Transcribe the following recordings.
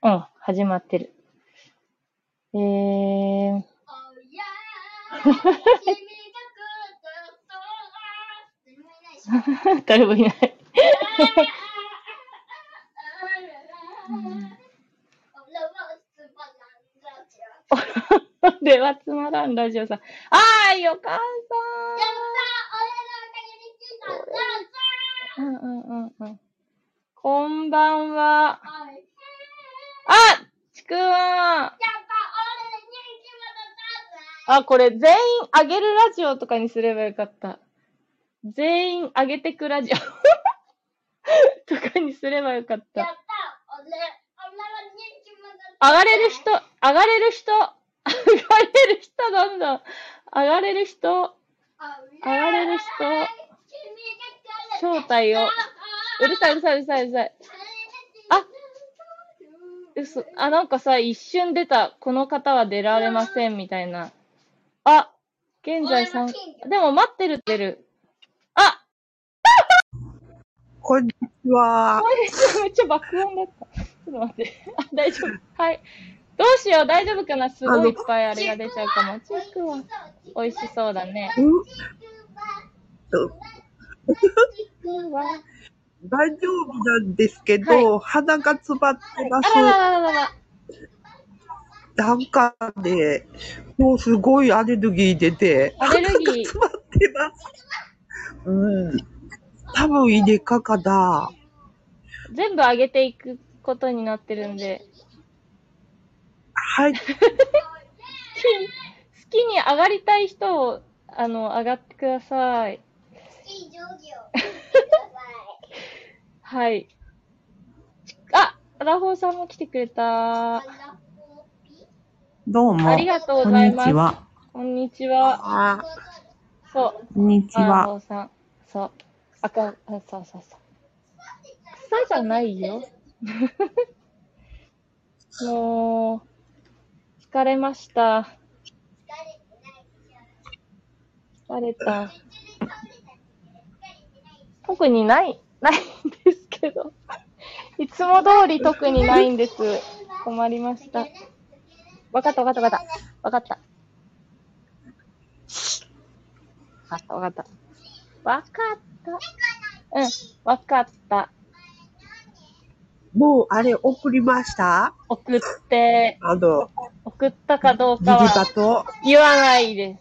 うん、始まってる。えー、誰もいない。ではつまらんラジオさん。あー、よかったうんうんうんうん。こんばんは。あちくわあ、これ全員あげるラジオとかにすればよかった。全員あげてくラジオ とかにすればよかった。上がれる人、上がれる人、上がれる人なんだ。上がれる人、上がれる人、正体を。うるさいうるさいうるさいうるさい。あ嘘。あ、なんかさ、一瞬出た。この方は出られません、みたいな。あ、現在3、でも待ってるってる。あこんにちは。めっちゃ爆音だった。ちょっと待って。あ、大丈夫。はい。どうしよう、大丈夫かな？すごいいっぱいあれが出ちゃうかも。チークは美味しそうだね。うん大丈夫なんですけど、鼻が詰まってまあらららら。なんかね、もうすごいアレルギー出て、アレルギー鼻が詰まってます。うん。多分イネ科かな。全部上げていくことになってるんで、はい。好きに上がりたい人を、あの、上がってください。はい。あ、ラホーさんも来てくれた。どうも。ありがとうごこんざいます。にちは。こんにちは。あそう。こんにちラは。ホーさん。そう。赤、あ、そうそうそう。草じゃないよ。もう、疲れました。疲れた。特にない、ないんですけど。いつも通り特にないんです。困りました。わかったわかったわかった。わかった。わかったわかった。わかった。うん、わかった。もうあれ送りました？送って、あの、送ったかどうかはと？言わないです。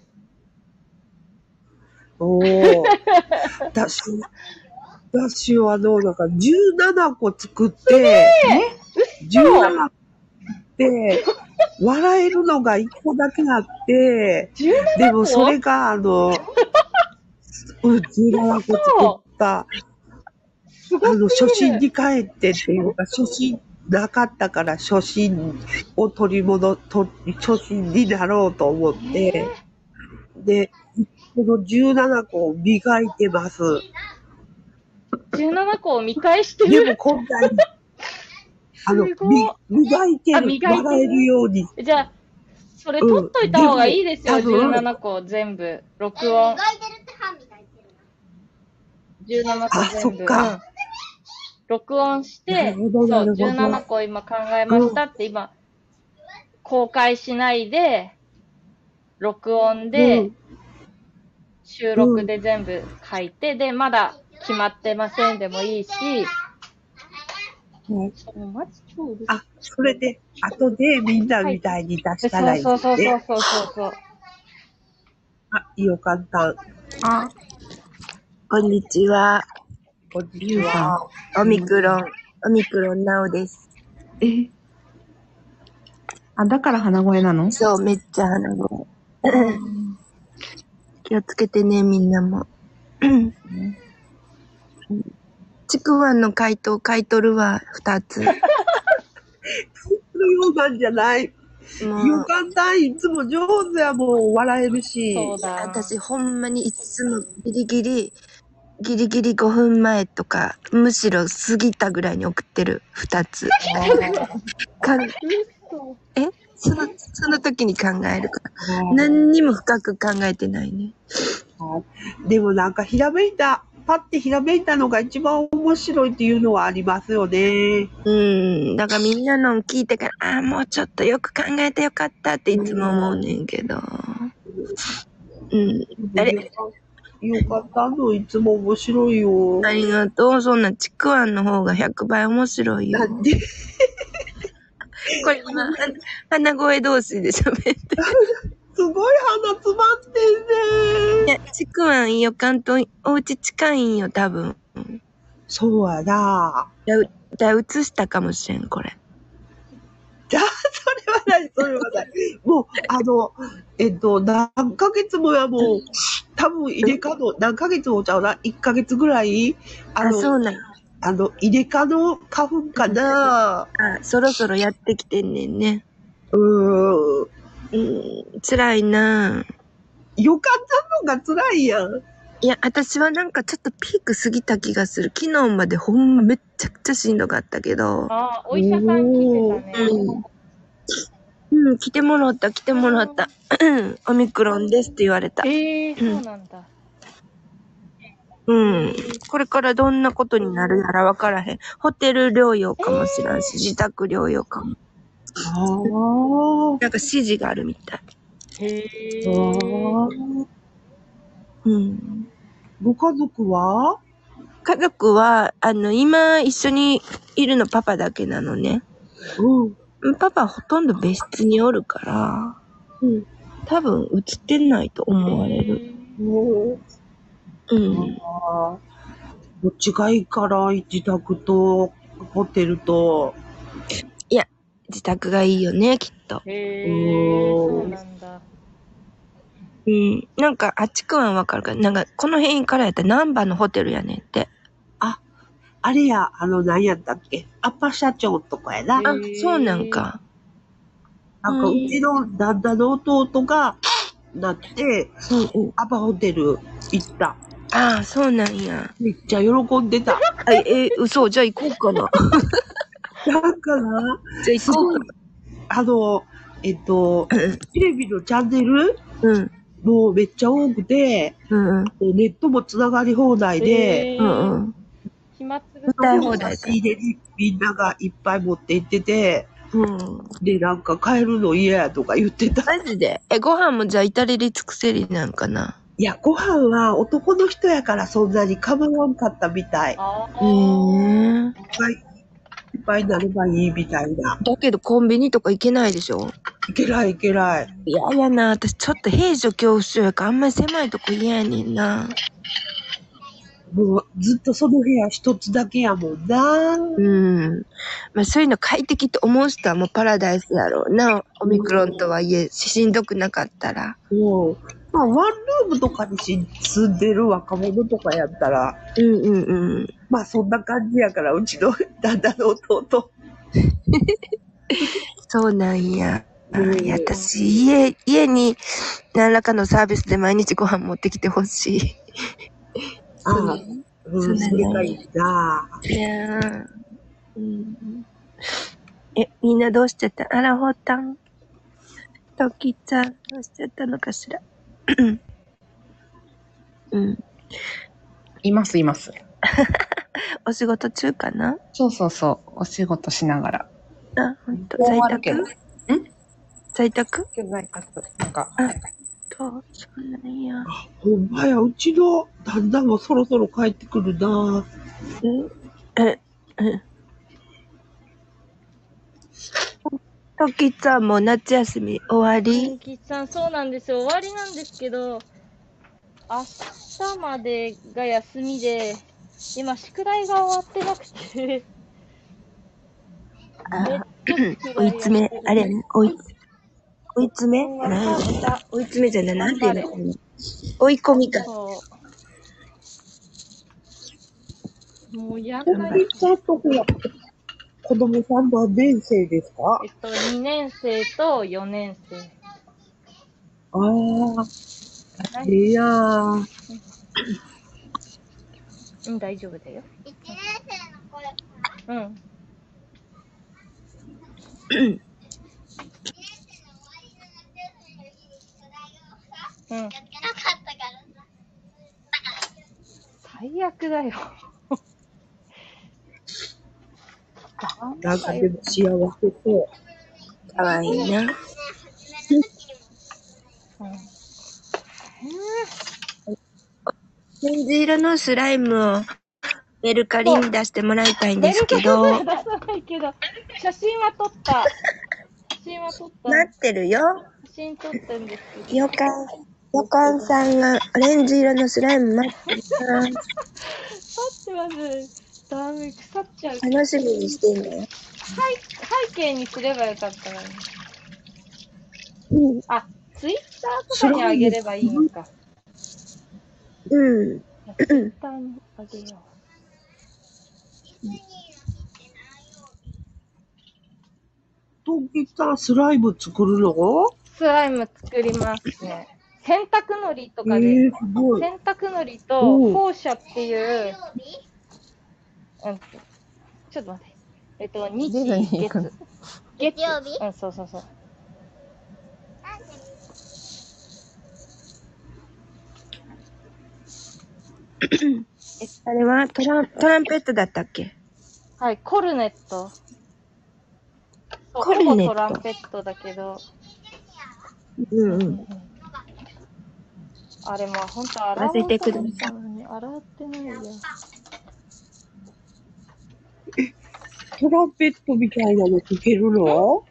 おー。私、私はあの、なんか17個作って、17個って、笑えるのが1個だけあって、17でもそれがあの、うん、17個作った、あの。初心に帰ってっていうか、初心なかったから初心を取り戻、と初心になろうと思って、で、この17個を磨いてます。17個を見返してでもる。今回、あの、磨いてる、あ磨いてる笑えるように。じゃあ、それ取っといた方がいいですよ、うんでも多分17個全部。録音。17個あ全部。そっかうん録音して、なそう、るほどなるほど17個今考えましたって今、公開しないで、録音で、うん収録で全部書いて、で、まだ決まってませんでもいいし、うんあ、それで、後でみんなみたいに出したらいいそうそうそうね。そうそうそう。あ、いいよ、簡単。あ、こんにちは。こんにちゆうさんは。。オミクロン、オミクロンなおです。え？あ、だから鼻声なの？そう、めっちゃ鼻声。気をつけてね、みんなも。ちくわんの回答書いとるわ、二つ。そのようなんじゃない。よ、かった。いつも上手やもん、笑えるし。そうだ。私ほんまにいつもギリギリ、ギリギリ5分前とか、むしろ過ぎたぐらいに送ってる、二つ。か んえ？その、その時に考えるから。何にも深く考えてないね。でもなんかひらめいた。パッてひらめいたのが一番面白いっていうのはありますよね。うん。だからみんなの聞いてから、ああ、もうちょっとよく考えてよかったっていつも思うねんけど。うん。あれよかったの、いつも面白いよ。ありがとう。そんなちくわんの方が100倍面白いよ。なんで？これ鼻声同士で喋ってる。すごい鼻詰まってんね。いや、ちくわんいいよ。関東、お家近いんよ、多分。そうやな。じゃあ、じゃあ映したかもしれん、これ。じゃあ、それはない、それはない。もう、あの、えっと、何ヶ月もやもう、多分入れ替の、何ヶ月もちゃうな、1ヶ月ぐらい、ああ、の、そうなん。あの、入れ替の花粉かな。あ、そろそろやってきてんねんね。うーん。うん、辛いなよかったのが辛いやん。いや、私はなんかちょっとピーク過ぎた気がする。昨日までほんまめっちゃくちゃしんどかったけど。あーお医者さん来てたね。うん。うん、来てもらった、来てもらった。う んオミクロンですって言われた。えー、そうなんだ。うん。これからどんなことになるやらわからへん。ホテル療養かもしらんし、自宅療養かも。ああ。なんか指示があるみたい。へあー。ーうん。ご家族は？家族は、あの、今一緒にいるのパパだけなのね。うん。うんパパほとんど別室におるから、うん。多分映ってないと思われる。もうん。どっちがいいから、自宅とホテルと。自宅がいいよね、きっと。へー、そうなんだ。うん。なんか、あっちくんはわかるから、なんか、この辺からやったら南波のホテルやねんって。あれや、あの、何やったっけ？アッパ社長とかやな。へあー、そうなんか。なんか、うちの旦那の弟が、なって、うんうん。アパホテル行った。ああ、そうなんや。めっちゃ喜んでた。あえ、嘘じゃあ行こうかな。だから、じゃあ行こうかあの、えっと、テレビのチャンネルな。うん。もうめっちゃ多くて、うんうん。ネットもつながり放題で、うんうん。暇つぶ歌い放題か差し入れにみんながいっぱい持って行ってて、うん。で、なんか帰るの嫌やとか言ってた。マジで？え、ご飯もじゃあ至れり尽くせりなんかな？いや、ご飯は男の人やからそんなに構わんかったみたい。へーえ。ぱい、いっぱいなればいいみたいな。だけどコンビニとか行けないでしょ？いけないいけない。いややな。私ちょっと平所恐怖症やからあんまり狭いとこ嫌やねんな。もうずっとその部屋一つだけやもんな。うん。まあそういうの快適と思う人はもうパラダイスやろうな。オミクロンとはいえ、しんどくなかったら。もう、まあ、ワンルームとかにし住んでる若者とかやったら、うんうんうん。まあそんな感じやから、うちの旦那の弟。そうなんや。あうんいや私、家、家に何らかのサービスで毎日ご飯持ってきてほしい。ああ、うん、それがいいな。いやーうん。え、みんなどうしてた？あらほたん。ときちゃん、どうしちゃったのかしら？うん。います、います。お仕事中かな？そうそうそう。お仕事しながら。あ、ほんと。終在。宅在宅？今日在宅。なんか、あと、そうなんや。ほんまや、うちの旦那もそろそろ帰ってくるな。え、え、え。ときちゃんも夏休み終わり？みきさん、そうなんですよ。終わりなんですけど、明日までが休みで、今、宿題が終わってなくて、あ 追い詰め、あれ？追い、追い詰め？追い詰めじゃない、なんていうの？追い込みか。もうやおばい。子供さん何年生ですか？えっと、2年生と4年生。ああ、いやー。うん、大丈夫だよ。一年生の頃、うん。一年生の終わりの夏休みの日に宿題をさ、うん。やってなかったからさ。最最悪だよ。なんかでも幸せそう。かわいいな。うんオレンジ色のスライムをメルカリに出してもらいたいんですけど、メルカリでは出さないけど、写真は撮った。写真は撮った。なってるよ。写真撮ったんですけど。よかん、よかんさんがオレンジ色のスライム待ってるな。撮ってます。ダメ、腐っちゃう。楽しみにしてんだよ。背背景にすればよかったのに。うん。あ、ツイッターとかにあげればいいのか。うん。ツイッターにあげよ東京さんスライム作るの？う。スライム作りますね。洗濯のりとえかで、ー、すごい。洗濯のりと放射っていう、うん、ちょっと待って。えっと、日、ディズニー行くの？月。月曜日？うん、そうそうそう。あれはトラントランペットだったっけ？はい、コルネット。そうコルネットほぼトランペットだけど、うんうん。あれも本当洗おう混ぜてください洗ってないよ。トランペットみたいなの吹けるの？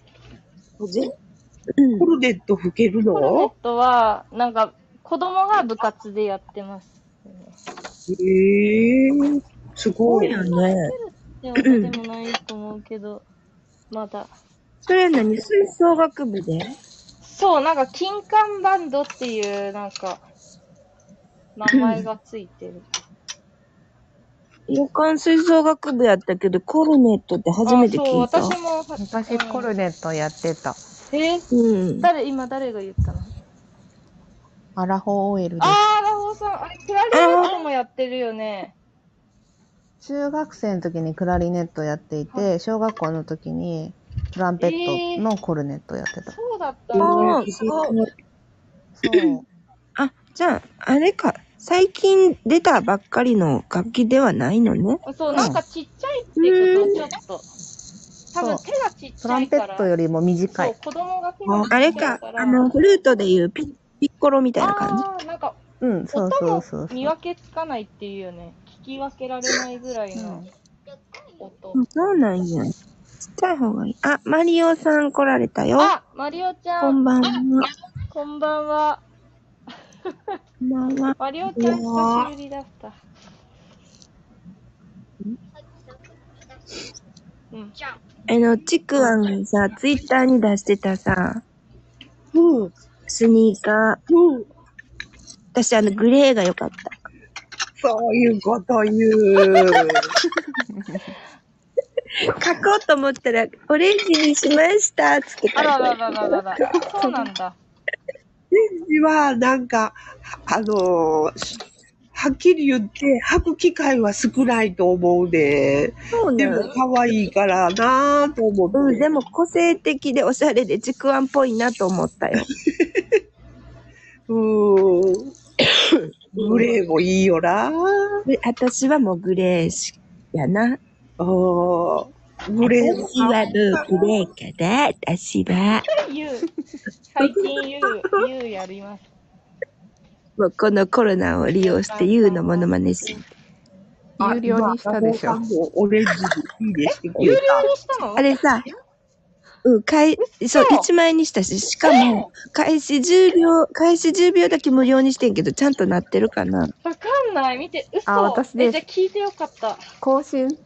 うんコルネット吹けるコルネッのトは、なんか、子供が部活でやってます。ええー、すごい。よね。でも、ないと思うけど、まだ。それは何？吹奏楽部で？そう、なんか、金管バンドっていう、なんか、名前がついてる。予感吹奏楽部やったけど、コルネットって初めて聞いた。あそう、私もは、昔コルネットやってた。え？うん。誰、今誰が言ったの？アラフォー OL です。あー、ラホーさん、あれ、クラリネットもやってるよね。中学生の時にクラリネットやっていて、小学校の時にトランペットのコルネットやってた。そうだったんだ。ああ、そう。そう。あ、じゃあ、あれか。最近出たばっかりの楽器ではないのね。そう、なんかちっちゃいっていうこと、ちょっと。多分手がちっちトランペ。ットよりも短そうい。、子供が手がちっちゃあれいか。あの、フルートでいうピピッコロみたいな感じ。あーなんか、うん、そうそうそうそう。見分けつかないっていうよね。聞き分けられないぐらいの音。うんそうなんや。ちっちゃい方がいい。あ、マリオさん来られたよ。あ、マリオちゃん、こんばんは。こんばんは。こんばんは。マリオちゃん久しぶりだった。うん。あの、ちくわんがさ、ツイッターに出してたさ、うん。スニーカー。うん。私、あの、グレーが良かった。そういうこと言う。書こうと思ったら、オレンジにしましたつって書いてあらららららら。そうなんだ。レンジは、なんか、あのーはっきり言って、履く機会は少ないと思うで。そうなのでも、可愛いからなぁと思って。うん、でも個性的でおしゃれでちくわんっぽいなと思ったよ。うーん。グレーもいいよなで私はもうグレーしやな。あーグレーも私はもうグレーかな、私は。最近ゆう、ゆうやります。もうこのコロナを利用してユウのモノマネし。有料にしたでしょあ。もうオレンジにいいねしてく有料。にしたの？あれさ、うん、かい、そう、1万円にしたし、しかも、開始10秒、開始10秒だけ無料にしてんけど、ちゃんとなってるかな？わかんない。見て、嘘。あ私ですえ、じゃあ聞いてよかった。更新聞いてよかった。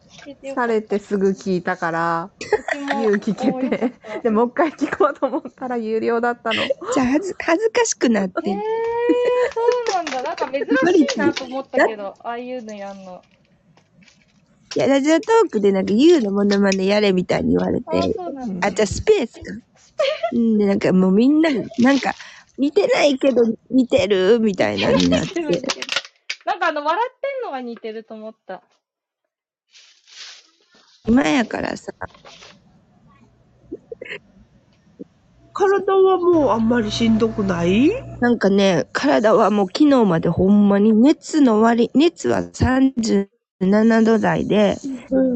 されてすぐ聞いたから、私も言う聞けて。で、もう一回聞こうと思ったら有料だったの。じゃあ、恥ず、恥ずかしくなってえー、ん。そうなんだ。なんか珍しいなと思ったけど、ああいうのやんの。いや、ラジオトークでなんか、ユウのモノマネやれみたいに言われああ、て、そうなんだ。あ、じゃあスペースか。うん、で、なんかもうみんな、なんか、似てないけど似てるみたいなになっ似てなんかあの、笑ってんのが似てると思った。今やからさ、体はもうあんまりしんどくない？なんかね、体はもう昨日までほんまに熱の割り、熱は37度台で、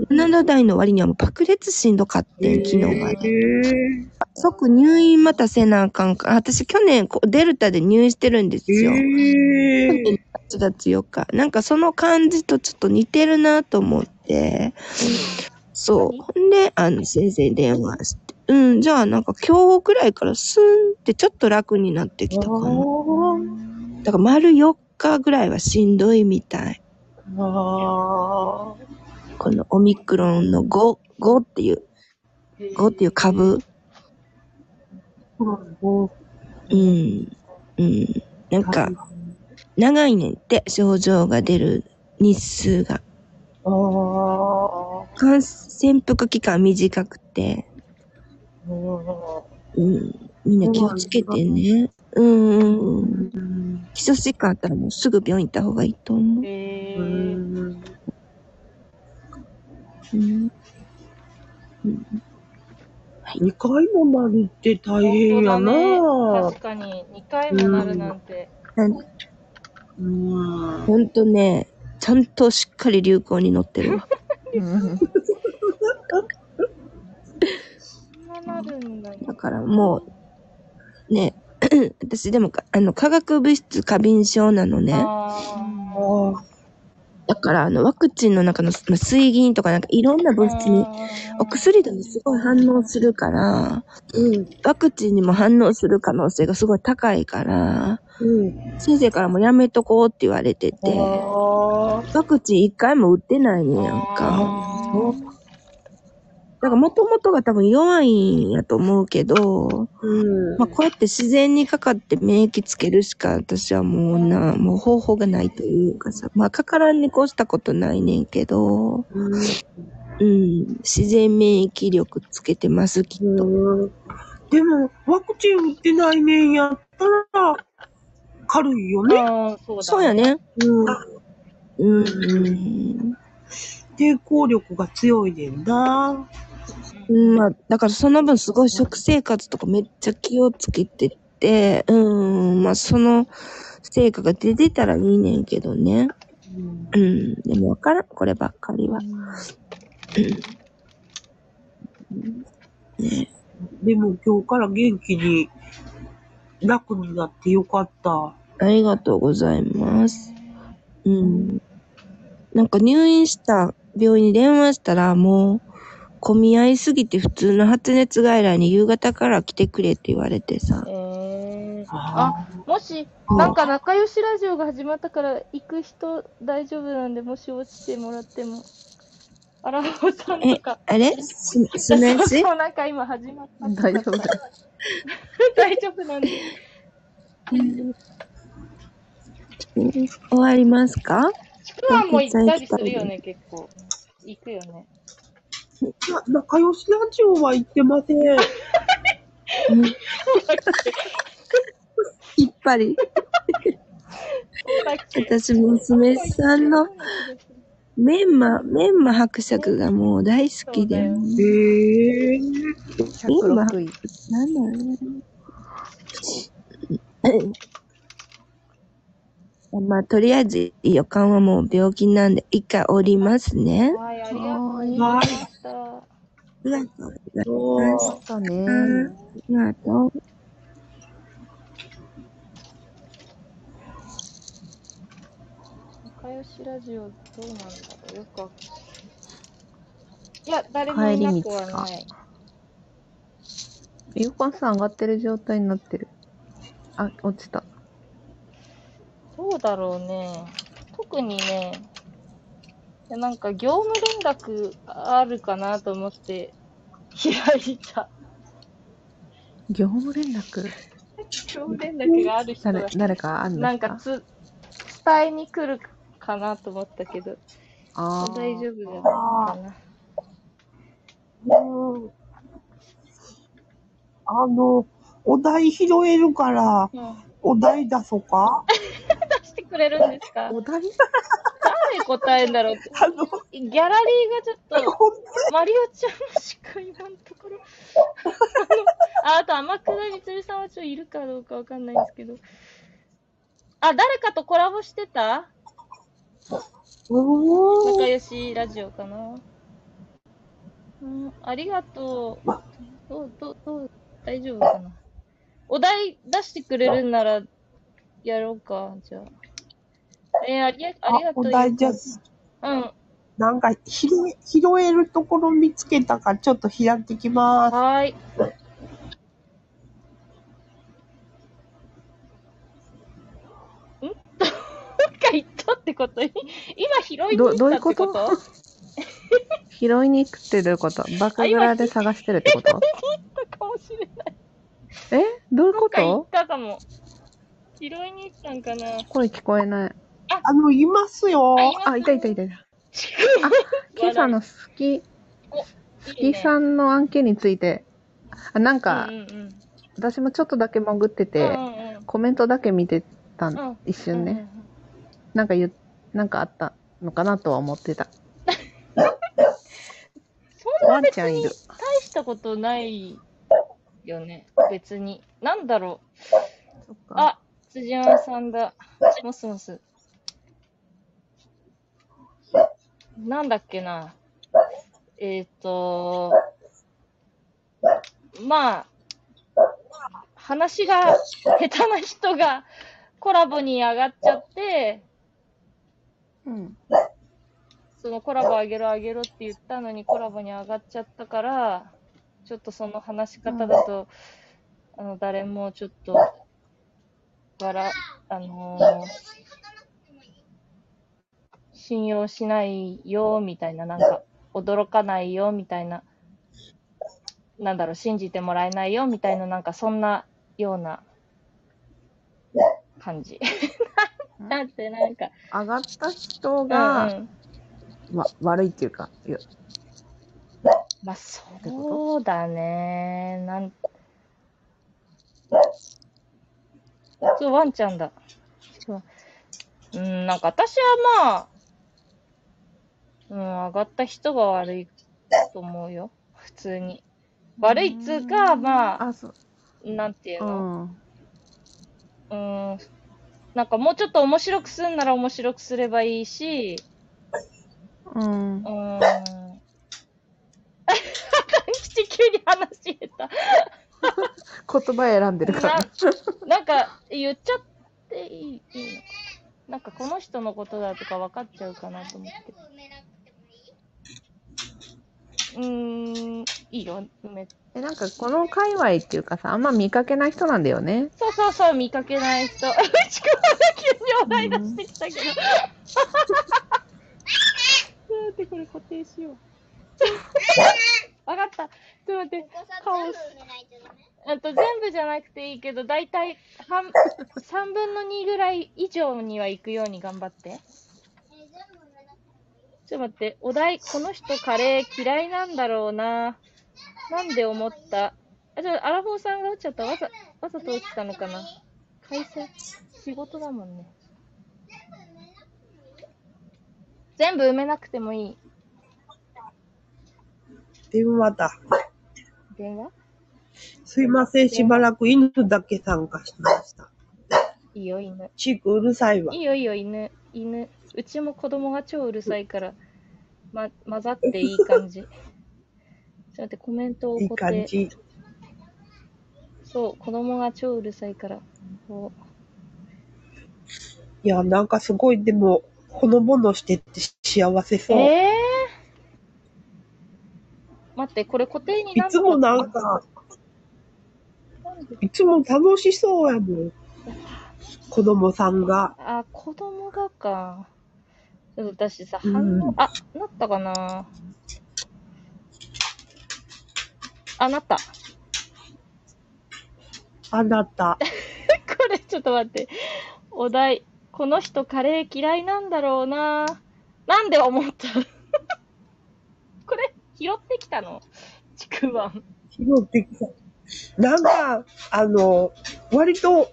7度台の割にはもう爆裂しんどかってん、昨日まで。へ即入院またせなあかんか。私去年こうデルタで入院してるんですえ。よ。へえ。8月4日。なんかその感じとちょっと似てるなと思って。そう。ほんで、あの、先生に電話して。うん、じゃあなんか今日くらいからスーンってちょっと楽になってきたかな。だから丸4日ぐらいはしんどいみたい。あこのオミクロンの5、5っていう、5っていう株。あ。うん。うん。なんか、長いねんって、症状が出る日数が。ああ。感潜伏期間短くて。うん。みんな気をつけてね。うんうんうん。基礎疾患あったらもうすぐ病院行った方がいいと思う。えうー、んうん。二回もなるって大変やなね確かに、2回もなるなんて。うん。ほんとね、ちゃんとしっかり流行に乗ってるわ。だからもう、ね、私でもか、あの、化学物質過敏症なのね。だから、あの、ワクチンの中のまあ水銀とかなんかいろんな物質に、お薬ともすごい反応するから、うん。ワクチンにも反応する可能性がすごい高いから、うん。先生からもやめとこうって言われてて。ワクチン一回も打ってないねんやんか。あだから元々が多分弱いんやと思うけど、うん。まあこうやって自然にかかって免疫つけるしか私はもうな、もう方法がないというかさ、まあかからんに越したことないねんけど、うん。うん、自然免疫力つけてます、きっと。うんでも、ワクチン打ってないねんやったら、軽いよね。あー、そうだ、そうや。ね。うん。うん、うん。抵抗力が強いねんな。うん、まあ、だからその分すごい食生活とかめっちゃ気をつけてて、うん、まあその成果が出てたらいいねんけどね。うんうん、でもわからん、こればっかりは。ねでも今日から元気に楽になってよかった。ありがとうございます。うん。なんか入院した病院に電話したらもう混み合いすぎて普通の発熱外来に夕方から来てくれって言われてさ。えー、ああ、もし、あなんか仲良しラジオが始まったから行く人大丈夫なんで、もし落ちてもらっても。あらほさんとか。あれ？す、すなしそう、なんか今始まった。大丈夫大丈夫。なんで。終わりますかちくわも行ったりするよね、結構。行くよね。仲良しラジオは行ってません。きっぱり。私、娘さんのメンマ、メンマ伯爵がもう大好きで。そうだよへえ。106位。なんだろう。まあ、とりあえず予感はもう病気なんで、一回降りますね。はい、ありがとうございました。ありがとうございます。そうね。ありがとう。仲良しラジオどうなんだろう？よくわかんない。いや、誰もいなくはない。ゆうこんさん上がってる状態になってる。あ、落ちた。どうだろうね。特にね、いやなんか業務連絡あるかなと思って開いた。業務連絡？業務連絡がある人が、誰誰かあんなのんかつ、伝えに来るかなと思ったけど、あ大丈夫じゃないかな。うんあの、お題拾えるから、うん、お題出そうか？出してくれるんですか？お題？誰答えんだろうって。あの、ギャラリーがちょっと、マリオちゃんしか今のところ。あ、あと、天下りつるさんはちょっといるかどうかわかんないんですけど。あ、誰かとコラボしてた？おー。仲良しラジオかな。うん、ありがとう。どう、どう、どう、大丈夫かな。お題出してくれるんなら、やろうか、じゃあ。えーありありがとう。お題じゃ、うん。なんか拾え、拾えるところ見つけたからちょっと開いてきます。はーい。んどっか行ってこと？今拾いに行ったってこと？どどういう 拾いに行くってどういうこと？バクグラで探してるってこと？行ったかもしれない。え？どういうこどっか行っとたかも。拾いに行ったんかな？声聞こえない。あの、いますよ。あ、いたいたいたいた。あ、今朝の好き、好きさんんの案件について、あなんか、うんうんうん。私もちょっとだけ潜ってて、うんうんコメントだけ見てたん、うん。一瞬ね。うんうんうんなんか言う、なんかあったのかなとは思ってた。そんワな別にンちゃんいる。大したことないよね。別に。なんだろう。そっかあ、辻山さんだ。もすもす。なんだっけな。えっ、ー、と、まあ、話が下手な人がコラボに上がっちゃって、うん。そのコラボあげろあげろって言ったのにコラボに上がっちゃったから、ちょっとその話し方だと、あの、誰もちょっと、わら、あのー信用しないよ、みたいな、なんか、驚かないよ、みたいな、なんだろう、信じてもらえないよ、みたいな、なんか、そんなような感じ。だって、なんか、上がった人うんが、うんわ悪いっていうか、いやまあ、そうだね。なん、そう、ワンちゃんだ。そううん、なんか私はまあ、うん、上がった人が悪いと思うよ。普通に。悪いっつうか、まあ、あ。なんていううの、ん。うん、なんかもうちょっと面白くすんなら面白くすればいいし、うんう。ーん。吉急に話し下手。言葉選んでるから。ななんか、言っちゃっていいいいのなんかこの人のことだとか分かっちゃうかなと思って。うーん、いいよ、梅。え、なんかこの界隈っていうかさ、あんま見かけない人なんだよね。そうそうそう、見かけない人。うちくわが急にお題出してきたけど。待って、これ固定しよう。分かった。ちょっと待って、カオス。あと全部じゃなくていいけど、だいたい半3分の2ぐらい以上には行くように頑張って。ちょっと待って、お題、この人カレー嫌いなんだろうな。なんで思った？あ、じゃあ、アラフォーさんが落ちちゃった。わざ、わざと落ちたのかな会社、仕事だもんね。全部埋めなくてもいい。電話だ。電話？すいません、しばらく犬だけ参加しました。いいよ、犬。チークうるさいわい。いよいいよ、犬。犬。うちも子供が超うるさいから、ま、混ざっていい感じ。ちょっと待って、コメントをいい固定。感じ。そう、子供が超うるさいから。こいや、なんかすごい、でも、ほのぼのしてて幸せうそう。えー、待って、これ固定にいつもなんか、いつも楽しそうやもん。子供さんが。あ、子供がか。私さ、うん反応、あ、なったかなあ、なった。あなた。これ、ちょっと待って。お題。この人カレー嫌いなんだろうな。なんで思った？これ、拾ってきたの？ちくわん。拾ってきた。なんか、あの、割と、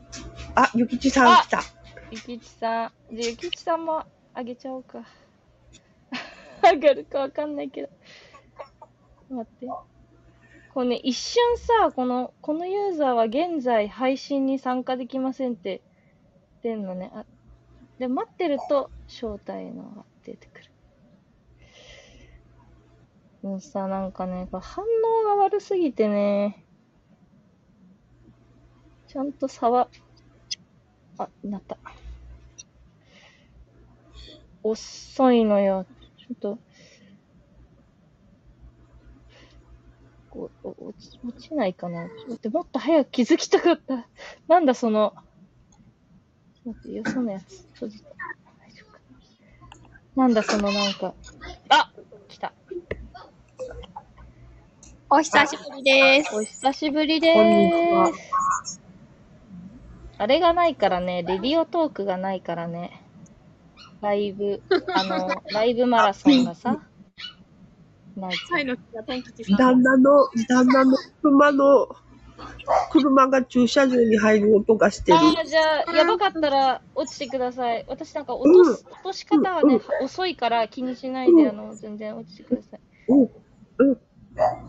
あ、ゆきちさん来た。ゆきちさん。じゃあ、ゆきちさんもあげちゃおうか。あがるかわかんないけど。待って。これね、一瞬さ、この、このユーザーは現在配信に参加できませんって出んのね。あで、待ってると招待のが出てくる。もうさ、なんかね、反応が悪すぎてね、ちゃんと差は、あ、なった。遅いのよ。ちょっと、こうお落ち落ちないかな。ちょっと待って、もっと早く気づきたかった。なんだその、ちょっと待って、よそのやつ。閉じて。大丈夫かな。なんだそのなんか、あ来た。お久しぶりです。お久しぶりでこんにちは。あれがないからね、レディオトークがないからね。ライブ、あの、ライブマラソンがさ、ないと。はいのさん。旦那の、旦那の車の、車が駐車場に入る音がしてる。ああ、じゃあ、やばかったら落ちてください。私なんか落とす、落とし方はね、遅いから気にしないで、あの、全然落ちてください。うん、うん。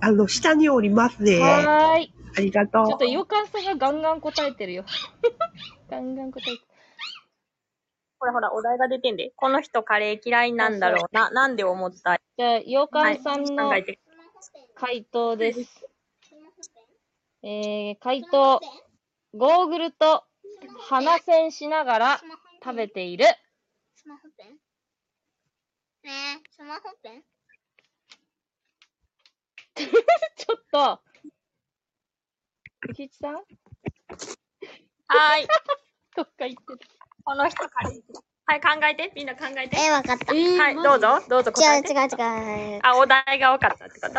あの、下におりますね。あはーい。りがとう。ちょっと、よかんさんがガンガン答えてるよ。ガンガン答えてる。ほらほら、お題が出てんで。この人カレー嫌いなんだろうな。なんで思った？じゃあ、ようかんさんの。回答です。えー、回答。ゴーグルと鼻栓しながら食べている。スマホペンねえ、スマホペン ちょっと。ゆきちさん？はーい。どっか行ってる。この人カレー嫌い。はい、考えて。みんな考えて。え、わかった。はい、どうぞ。どうぞ答えて。違う違う違う。あ、お題が多かったってこと？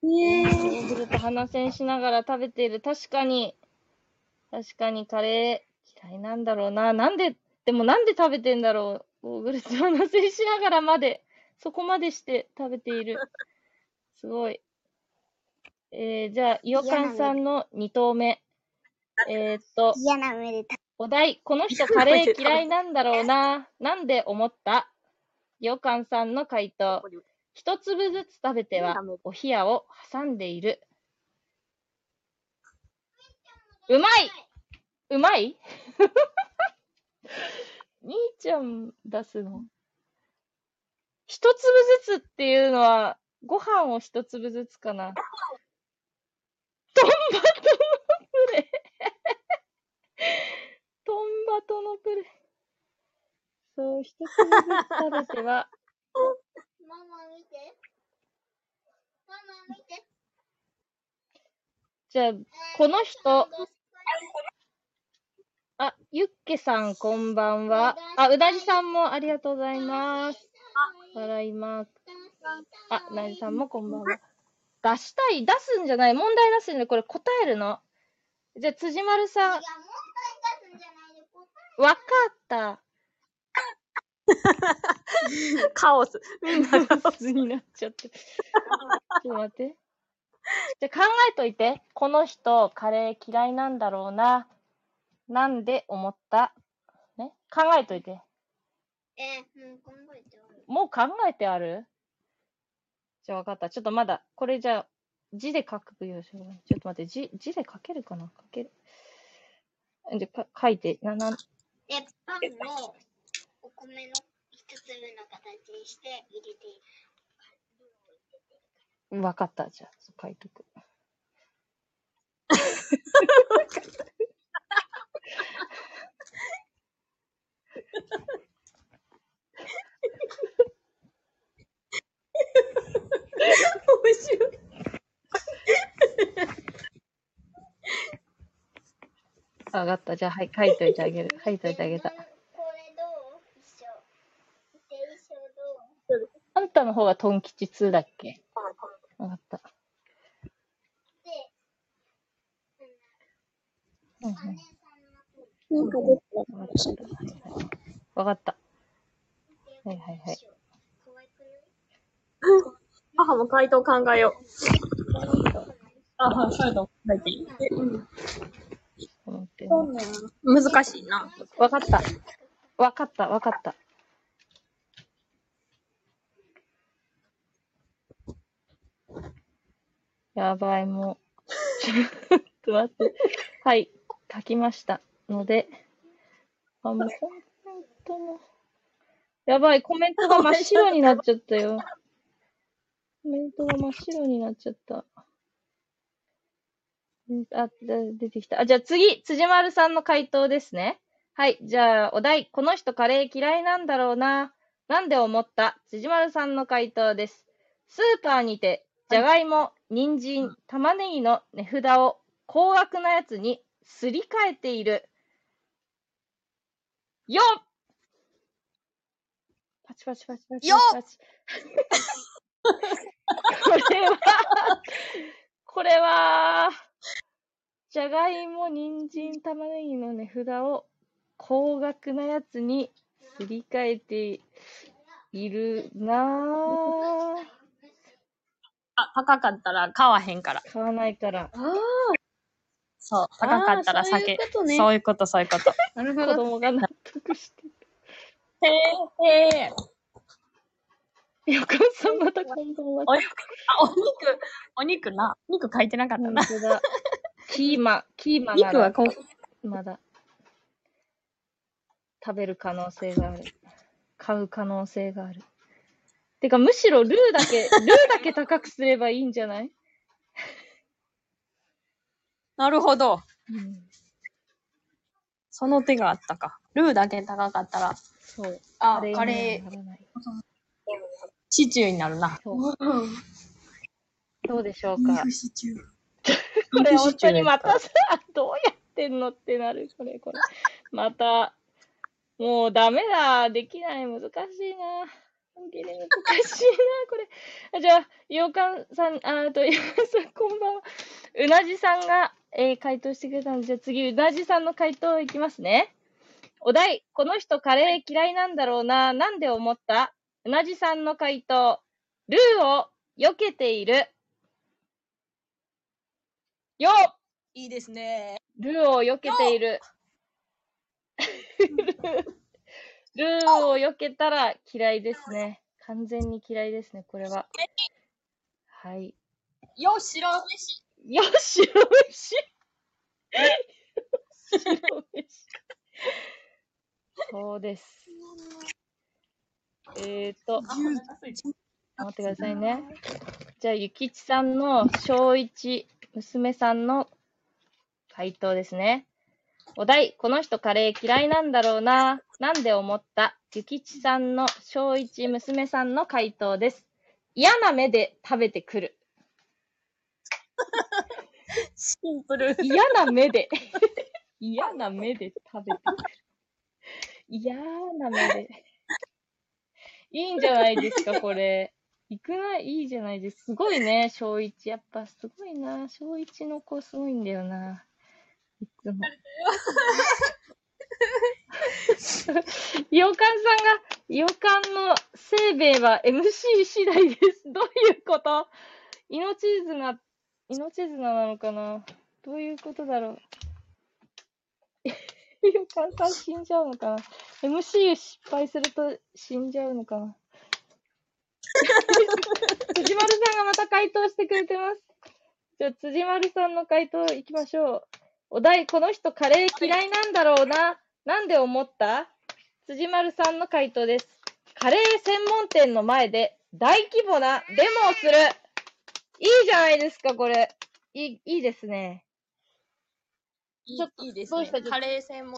ゴーグルと鼻栓しながら食べている。確かに。確かにカレー嫌いなんだろうな。なんで、でもなんで食べてんだろう？ゴーグルと鼻栓しながらまで、そこまでして食べている。すごい。えー、じゃあ、いおかんさんの2投目。えー、っと、嫌な目でお題、この人カレー嫌いなんだろうな。なんで思った？よかんさんの回答。一粒ずつ食べてはお冷やを挟んでいる。うまいうまい？兄ちゃん出すの一粒ずつっていうのは、ご飯を一粒ずつかな。トンバトのプレ。トンバトのプレ。そう、一粒ずつ食べては、ママ見て。ママ見て。じゃあ、この人、あ、ゆっけさんこんばんは。あ、うなじさんもありがとうございます。笑います。あ、うなじさんもこんばんは。出したい出すんじゃない問題出すんで、これ答えるの。じゃあ、辻丸さん、わかった。カオス。みんなが。普通になっちゃって。ちょっと待って。じゃあ考えといて。この人、カレー嫌いなんだろうな。なんで思った？ね？考えといて。え。え、もう考えてある。もう考えてある？じゃあ分かった。ちょっとまだ、これじゃあ、字で書くよ。ちょっと待って、字、字で書けるかな？書ける。じゃあ、か書いて、な、なん、え、パンのお米の一粒の形にして入れている。分かった。じゃあ、書いとく。面白い。分かった。じゃあ、はい、書いといてあげる。書いといてあげた。これどう？一緒。で、一緒どうあんたの方がトン吉2だっけ？分かった。で、うわかった。はいはいはい。母も回答考えよう。あ、はい、そういうの考えていい思って難しいな。わかった。わかった、わかった。やばい、もう。ちょっと待って。はい、書きました。ので、あ、もうコメントも。やばい、コメントが真っ白になっちゃったよ。コメントが真っ白になっちゃった。うんあ、で出てきた。あ、じゃあ次、辻丸さんの回答ですね。はい。じゃあ、お題、この人カレー嫌いなんだろうな。なんで思った？辻丸さんの回答です。スーパーにて、じゃがいも、人参、玉ねぎの値札を高額なやつにすり替えている。よっパチパチパチパチパチ。これは、これは、じゃがいも、人参、玉ねぎの値札を高額なやつにすり替えているなぁ。あ、高かったら買わへんから。買わないから。そう。高かったらあーそう酒。いうことねそういうこと、そういうこと。子なるほど。供が納得してへえ、へえ。る。よかさんまたこんばんは。お肉、あ、お肉、お肉な。肉書いてなかったな。本当だ。キーマ、キーマなら肉はこう、まだ食べる可能性がある。買う可能性がある。てか、むしろルーだけ、ルーだけ高くすればいいんじゃない、なるほど。うん、その手があったか。ルーだけ高かったら、そう。あ、カレー、ならないシチューになるな。そうどうでしょうか？シチュー。これ本当にまたさ、どうやってんのってなる、これ、これ。また、もうダメだ、できない、難しいな。本気で難しいな、これ。あじゃあ、ようかんさん、あと、ようかんさん、こんばんは。うなじさんが、えー回答してくれたので、じゃあ次、うなじさんの回答いきますね。お題、この人カレー嫌いなんだろうな、なんで思った？うなじさんの回答、ルーを避けている。よっいいですね。ルーを避けている。ルーを避けたら嫌いですね。完全に嫌いですね、これは。はい。よ、白飯。よし、よし。白飯そうです。えーと、待ってくださいね。じゃあ、ゆきちさんの小一娘さんの回答ですね。お題、この人カレー嫌いなんだろうな。なんで思った？ゆきちさんの小一娘さんの回答です。嫌な目で食べてくる。シンプル。嫌な目で。嫌な目で食べてくる。嫌な目で。いいんじゃないですか、これ。いくないいじゃないですすごいね、小一。やっぱすごいな。小一の子すごいんだよな。いつも。いよかんさんが、いよかんの生命は MC 次第です。どういうこと？命綱、命綱なのかな？どういうことだろう？いよかんさん死んじゃうのかな ?MC 失敗すると死んじゃうのかな？辻丸さんがまた回答してくれてます。じゃあ、辻丸さんの回答いきましょう。お題、この人カレー嫌いなんだろうな。なんで思った？辻丸さんの回答です。カレー専門店の前で大規模なデモをする。いいじゃないですか、これ。いい、いいですね。いいちょっといいですねどうした？カレー専門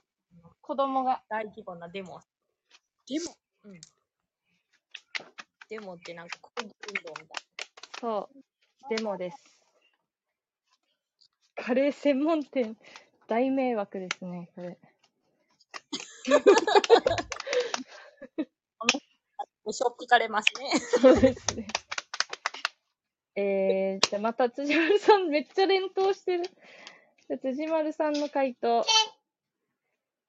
子供が。大規模なデモ。デモ？うん。デモってなんか抗議運動みたいそう。デモです。カレー専門店、大迷惑ですね、これ。な。しょっぴかれますね。そうですね。えー、じゃあまた辻丸さんめっちゃ連投してる。辻丸さんの回答。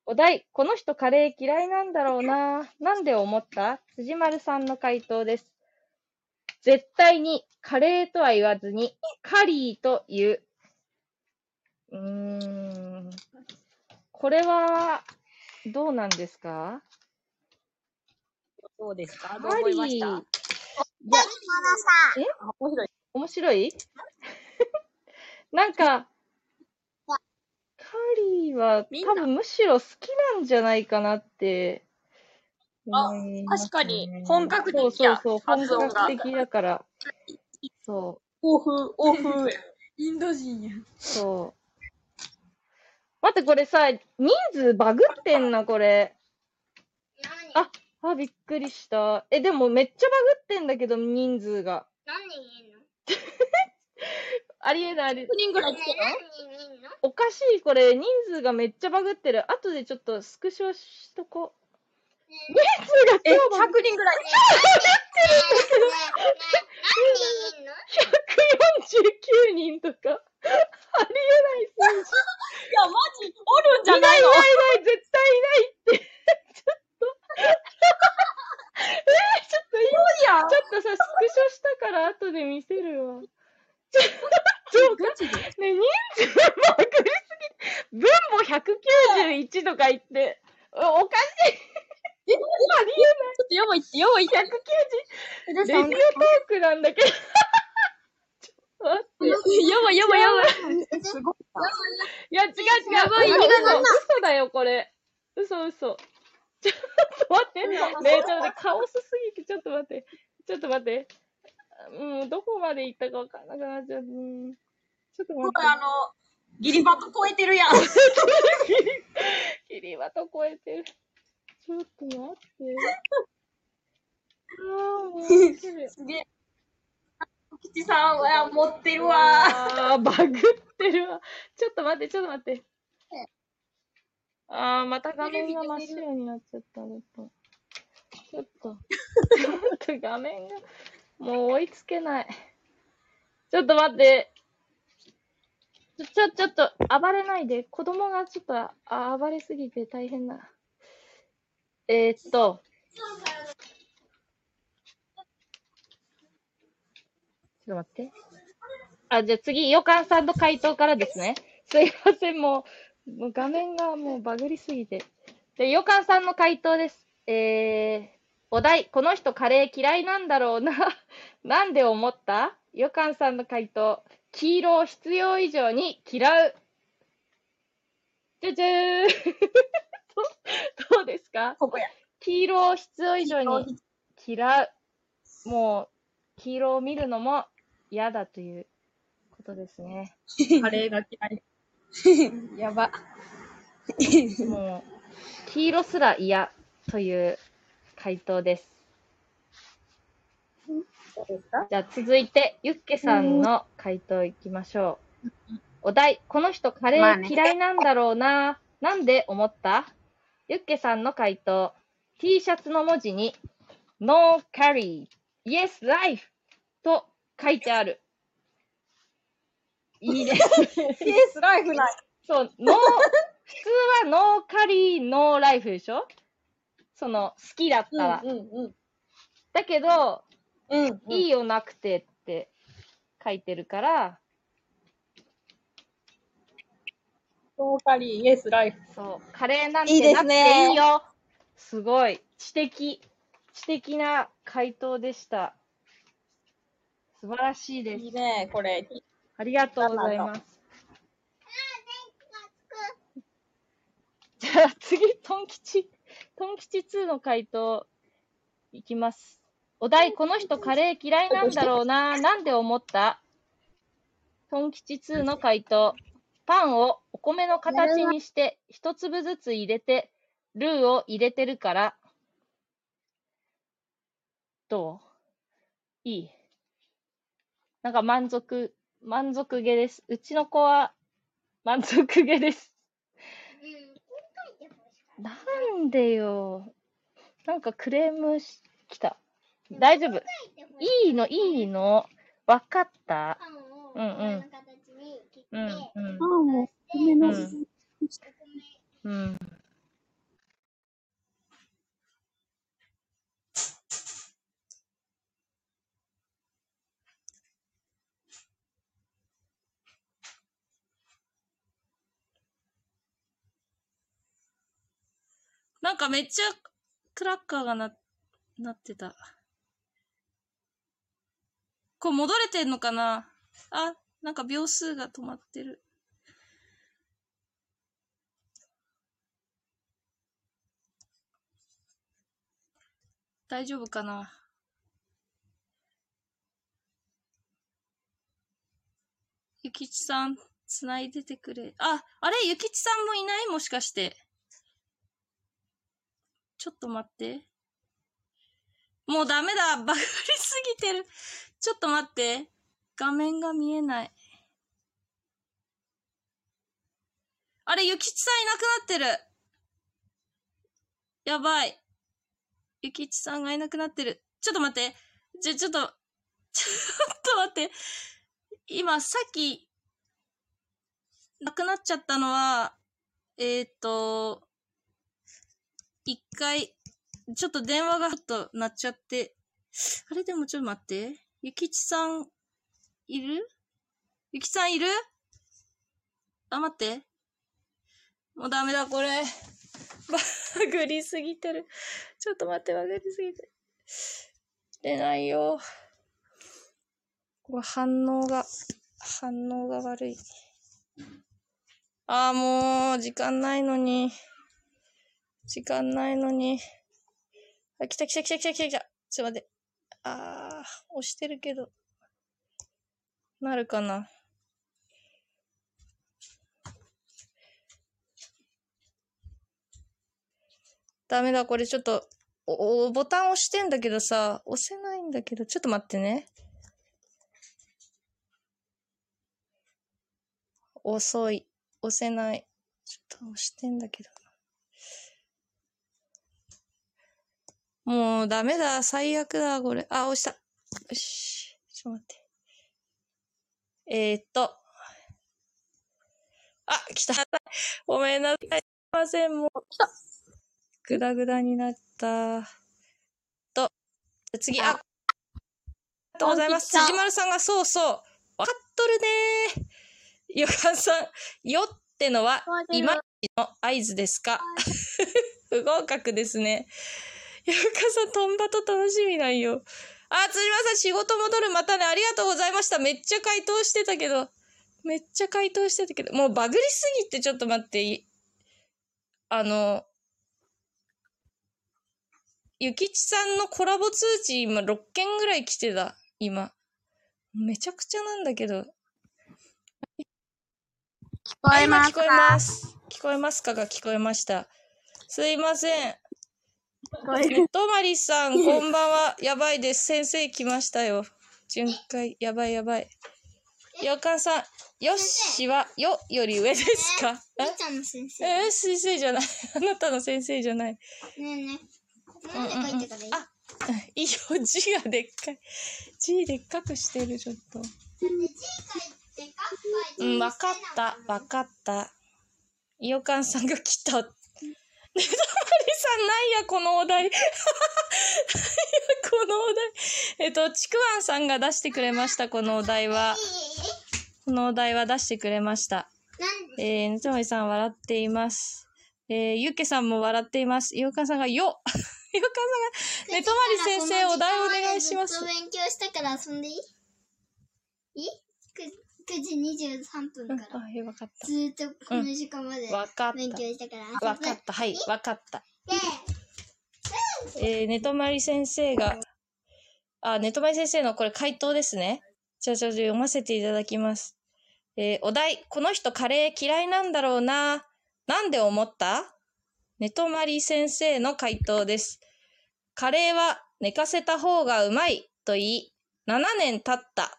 お題、この人カレー嫌いなんだろうな。なんで思った？辻丸さんの回答です。絶対にカレーとは言わずに、カリーと言う。うーん。これは、どうなんですか？どうですか？どうカリー。思いました？いや、あ面白い。面白い？なんか、カリーは多分むしろ好きなんじゃないかなってあね。確かに本格的やそうそうそう、本格的だから。そう。欧風、欧風。インド人や。そう。待って、これさ、人数バグってんな、これ。何ああ、びっくりした。え、でもめっちゃバグってんだけど、人数が。何人いんの？ありえない、ありえ9人ぐらい。来ねてる何人い。んのおかしい、これ。人数がめっちゃバグってる。後でちょっとスクショしとこ。う。人数がえ、超バグ100人ぐらい。ねえねえ何人い。んの149人とか。ありえない。数字。い。や、マジ、おるんじゃい。なない。い。のい。ない。ない、絶対い。ない。って。ちょっと。えー、ちょっと今、ちょっとさ、スクショしたから後で見せるわ。ちょっと、ガチでね、人数バグりすぎて、分母191とか言って、おおかしい。え、やばい。ちょっとやばいって、やばいって。190、レディオトークなんだけど。ちょっと待って。やばい、やばい、やばい。すごい。いや、違う違う。やば嘘だよ、これ。嘘嘘。ちょっと待って。ねえ、ちょっと待って。カオスすぎて、ちょっと待って。ちょっと待って。うん、どこまで行ったかわかんなくなっちゃう。うん。ちょっと待これ、あっの、ギリバト超えてるやん。て。キリバト超えてる。ちょっと待って。ああ、もう。すげえ。吉さんは持ってるわ。ああ、バグってるわ。ちょっと待って、ちょっと待って。ああ、また画面が真っ白になっちゃった。ちょっと。ちょっと画面が、もう追いつけない。ちょっと待って。ちょ、ちょ、ちょっと、暴れないで。子供がちょっと、あ暴れすぎて大変だ。えー、っと。ちょっと待って。あ、じゃあ次、ヨカンさんの回答からですね。すいません、もう、もう画面がもうバグりすぎて。で、ヨカンさんの回答です。えー、お題、この人カレー嫌いなんだろうな。なんで思った？ヨカンさんの回答、黄色を必要以上に嫌う。じゃじゃーん。どどうですか？ここや。黄色を必要以上に嫌う。もう、黄色を見るのも嫌だということですね。カレーが嫌い。やば。もう、黄色すら嫌という回答です。じゃあ続いて、ユッケさんの回答いきましょう。お題、この人カレーまあね嫌いなんだろうな。なんで思った？ユッケさんの回答、T シャツの文字に、No carry, yes life と書いてある。いいです。ケースライフない。そう、ノー、普通はノーカリー、ノーライフでしょ？その、好きだったら。うんうん。だけど、うん。いいよなくてって書いてるから、ソーカリー、イエスライフ。そう、カレーなんてなくてねいいよ。すごい、知的、知的な回答でした。素晴らしいですいい。ね、これ。ありがとうございます。じゃあ次、トン吉。トン吉2の回答いきます。お題、この人カレー嫌いなんだろうな。なんで思った？トン吉2の回答。パンをお米の形にして一粒ずつ入れて、ルーを入れてるから。どう？いいなんか満足、満足げです。うちの子は満足げです。なんでよ。なんかクレームし来た。大丈夫。いいの、いいの。わかった。うんうんうん、うんパ、ンを米のうんなんかめっちゃクラッカーがな、なってた。こう戻れてんのかな？あ、なんか秒数が止まってる。大丈夫かな？ゆきちさん、つないでてくれ。あ、あれ？ゆきちさんもいない？もしかして。ちょっと待って。もうダメだバグりすぎてる。ちょっと待って。画面が見えない。あれ、ゆきちさんいなくなってる。やばい。ゆきちさんがいなくなってる。ちょっと待って。ちょ、ちょっと、ちょっと待って。今、さっき、なくなっちゃったのは、えっ、ー、と、一回、ちょっと電話がちょっと鳴っちゃって、あれ？でもちょっと待って。ゆきちさん、いる？ゆきさんいる？あ、待って。もうダメだ、これ。バグりすぎてる。ちょっと待って、バグりすぎてる。出ないよ。これ反応が、反応が悪い。ああ、もう、時間ないのに。時間ないのに。あ、来た来た来た来た来た来た。ちょっと待って。ああ、押してるけど。なるかな。ダメだ、これちょっと、お、おボタン押してんだけどさ、押せないんだけど、ちょっと待ってね。遅い。押せない。ちょっと押してんだけど。もうダメだ。最悪だ、これ。あ、押した。よし。ちょっと待って。えー、っと。あ、来た。ごめんなさい。すいません、もう。来た。ぐだぐだになった。と。次、あ。ありがとうございます。辻丸さんがそうそう。わかっとるねー。よかんさん、よってのは、今の合図ですか？不合格ですね。よかさん、トンバと楽しみなんよ。あ、辻間さん、仕事戻る。またね、ありがとうございました。めっちゃ回答してたけど。めっちゃ回答してたけど。もうバグりすぎて、ちょっと待って。あの、ゆきちさんのコラボ通知、今6件ぐらい来てた。今。めちゃくちゃなんだけど。聞こえます聞こえます。聞こえますか？が聞こえました。すいません。とまりさん、こんばんは。やばいです。先生来ましたよ。巡回、やばいやばい。よかんさん、よっしは、よより上ですか？みーちゃんの先生。えー、先生じゃない。あなたの先生じゃない。ねえねえ。なんで書いてからいい？あ、いいよ、字がでっかい。字でっかくしてる、ちょっと。うん、わかった、わかった。いよかんさんが来た。ねとまりさん、なんや、このお題。なんや、このお題。えっと、ちくわんさんが出してくれました、このお題は。このお題は出してくれました。えー、ねとまりさん笑っています。えー、ゆうけさんも笑っています。いよかんさんが、よよかんさんが、ねとまり先生、お題お願いします。勉強したから遊んでいい？いい？9, 時23分から。あ、よかった。ずーっとこの時間までわかっ勉強したから遊た。ぶ。わかった。はい、わかった。で、えー、ネトマリ先生が、あ、ネトマリ先生のこれ回答ですね。じゃあ、じゃあ読ませていただきます。えーお題、この人カレー嫌いなんだろうな。なんで思った？ネトマリ先生の回答です。カレーは寝かせた方がうまいと言い、7年経った。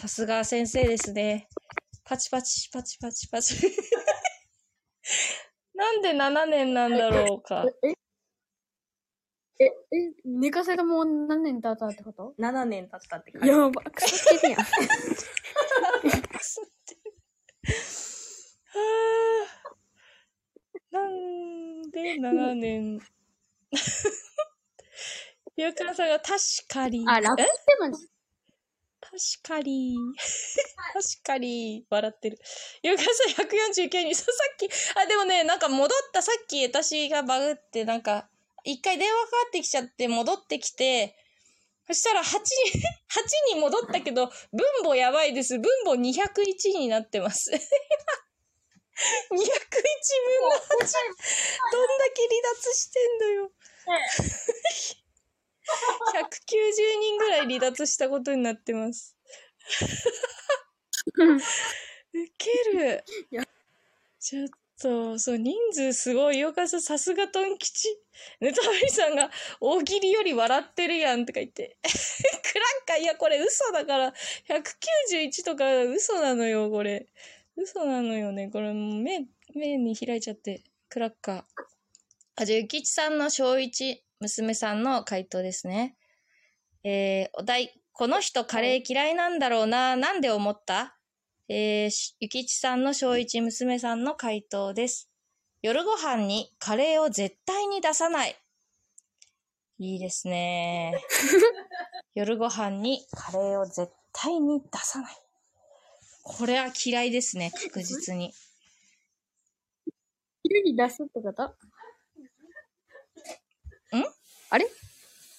さすが先生ですね。パチパチパチパチパチ。なんで7年なんだろうか。え、え、寝かせたもん何年経ったってこと？7年経ったって書いてやば、腐ってるやん。はあ なんで7年？ゆかさんが確かに。あ、楽えってます。確かに。確かに。笑ってる。ゆかさん149に、そうさっき、あ、でもね、なんか戻った、さっき私がバグって、なんか、一回電話かかってきちゃって戻ってきて、そしたら8に、8に戻ったけど、分母やばいです。分母201になってます。201分の8。どんだけ離脱してんのよ。190人ぐらい離脱したことになってます。ウケる。ちょっと、そう、人数すごい。よかさ、さすがトン吉。ネタバリさんが、大喜利より笑ってるやんとか言って。クラッカー、いや、これ嘘だから、191とか嘘なのよ、これ。嘘なのよね。これ、目、目に開いちゃって。クラッカー。あ、じゃあ、ゆきちさんの小一、娘さんの回答ですね。えー、お題。この人カレー嫌いなんだろうな。なんで思った？えー、しゆきちさんの小一娘さんの回答です。夜ご飯にカレーを絶対に出さない。いいですね。夜ご飯にカレーを絶対に出さない。これは嫌いですね、確実に。昼に出すってこと？んあれ？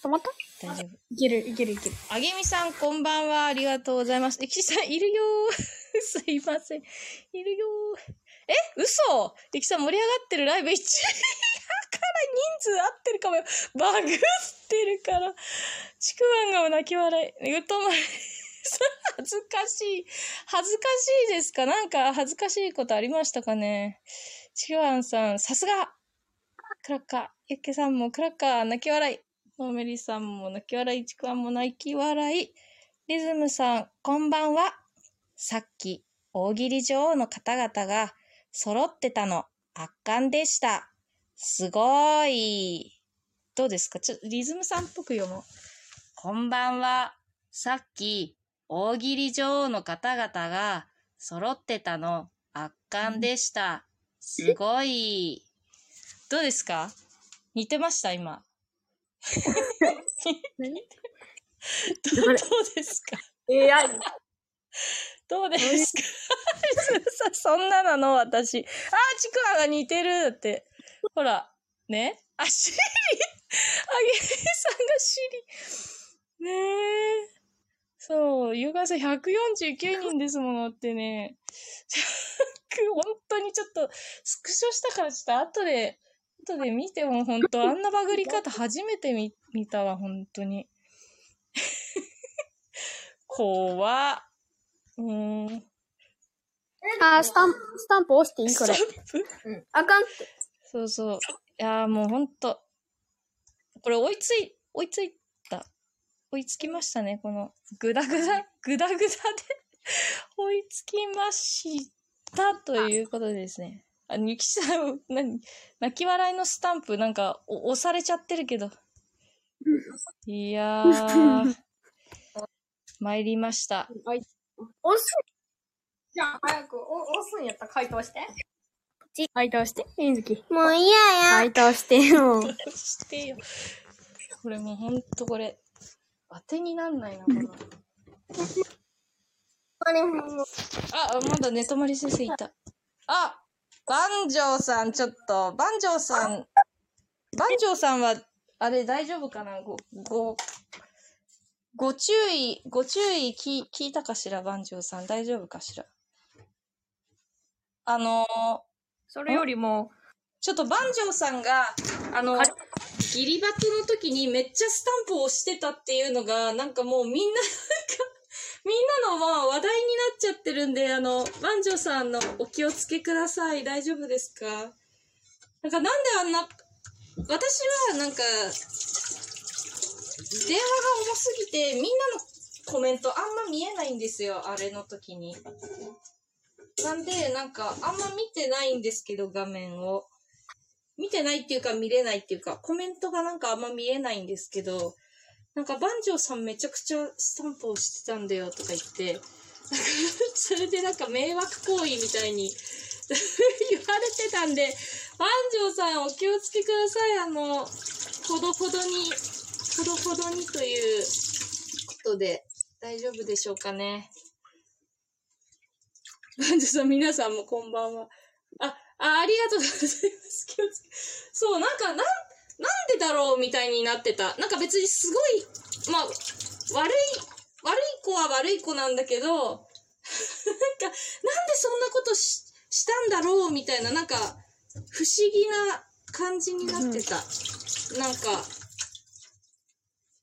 止まった？大丈夫。いける、いける、いける。あげみさん、こんばんは。ありがとうございます。えきちさん、いるよー。すいません。いるよー。え？嘘えきさん、盛り上がってる？ライブ一だから人数合ってるかもよ。バグってるから。ちくわんが泣き笑い。うとまりさん、恥ずかしい。恥ずかしいですか？なんか恥ずかしいことありましたかね？ちくわんさん、さすがクラッカー。ゆっけさんもクラッカー、泣き笑い。のめりさんも泣き笑い、ちくわも泣き笑い。リズムさん、こんばんは。さっき、大喜利女王の方々が揃ってたの、圧巻でした。すごい。どうですか？ちょっとリズムさんっぽく読もう。こんばんは。さっき、大喜利女王の方々が揃ってたの、圧巻でした。すごい。どうですか？似てました？今。どうどうですか？AI。どうですか？さそんななの私。あー、ちくわが似てるって。ほら、ね？あ、シリあげみさんがシリ。ねえ。そう、ゆうがさん149人ですものってね。本当にちょっと、スクショしたからちょっと後で、後で見ても本当あんなバグり方初めて見見たわ、本当に。怖っ。うーん。あー、スタンプ、スタンプ押していいこれ。うん。あかんって。そうそう。いやーもうほんと。これ追いつい、追いついた。追いつきましたね、この、ぐだぐだ、ぐだぐだで追いつきましたということでですね。あ、ゆきさん、なに、泣き笑いのスタンプなんかお押されちゃってるけど。いやー、参りました。はい。押す。じゃあ、早く、お押すんやったら回答して。回答して。いずき。もう嫌や。回答してよ。してよ。これもうほんとこれ、当てになんないな、この。あれもう、あ、まだ寝泊まり先生いた。あ、万丈さん、ちょっと、万丈さん、万丈さんは、あれ大丈夫かな？ご、ご、ご注意、ご注意聞聞いたかしら？万丈さん。大丈夫かしら？あのーそれよりも、ちょっと万丈さんが、あの、ギリバトの時にめっちゃスタンプを押してたっていうのが、なんかもうみんな、なんか、みんなのまあ話題になっちゃってるんで、あの、万丈さんのお気をつけください。大丈夫ですか？なんかなんであんな、私はなんか、電話が重すぎて、みんなのコメントあんま見えないんですよ、あれの時に。なんで、なんか、あんま見てないんですけど、画面を。見てないっていうか、見れないっていうか、コメントがなんかあんま見えないんですけど、なんか、万丈さんめちゃくちゃスタンプをしてたんだよとか言って、それでなんか迷惑行為みたいに 言われてたんで、万丈さんお気をつけください。あの、ほどほどに、ほどほどにということで、大丈夫でしょうかね。万丈さん、皆さんもこんばんは。あ、あ、ありがとうございます。気をつけ。そう、なんか、なん、なんでだろうみたいになってた。なんか別にすごい、まあ、悪い、悪い子は悪い子なんだけど、なんか、なんでそんなことししたんだろうみたいな、なんか、不思議な感じになってた。なんか、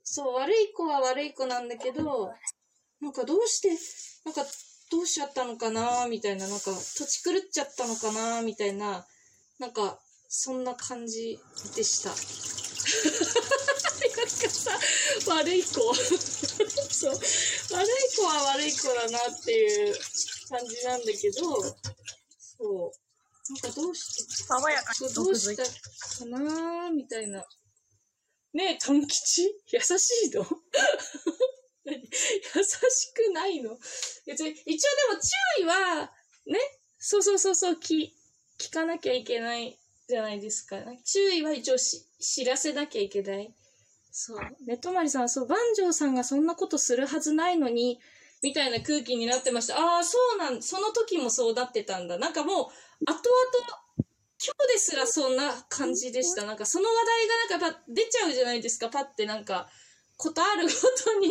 そう、悪い子は悪い子なんだけど、なんかどうして、なんかどうしちゃったのかなみたいな、なんか土地狂っちゃったのかなみたいな、なんか、そんな感じでした。なんかさ、悪い子。そう。悪い子は悪い子だなっていう感じなんだけど、そう。なんかどうして、爽やかそうどうしたかなみたいな。ねえ、トン吉？優しいの？優しくないの？別に、一応でも注意は、ね、そうそうそうそう、き、聞かなきゃいけないじゃないですか。注意は一応し知らせなきゃいけない。そう。ねとまりさんそう、万丈さんがそんなことするはずないのに、みたいな空気になってました。ああ、そうなん、その時もそうだってたんだ。なんかもう、後々、今日ですらそんな感じでした。なんかその話題がなんか出ちゃうじゃないですか、パってなんか、ことあるごとに、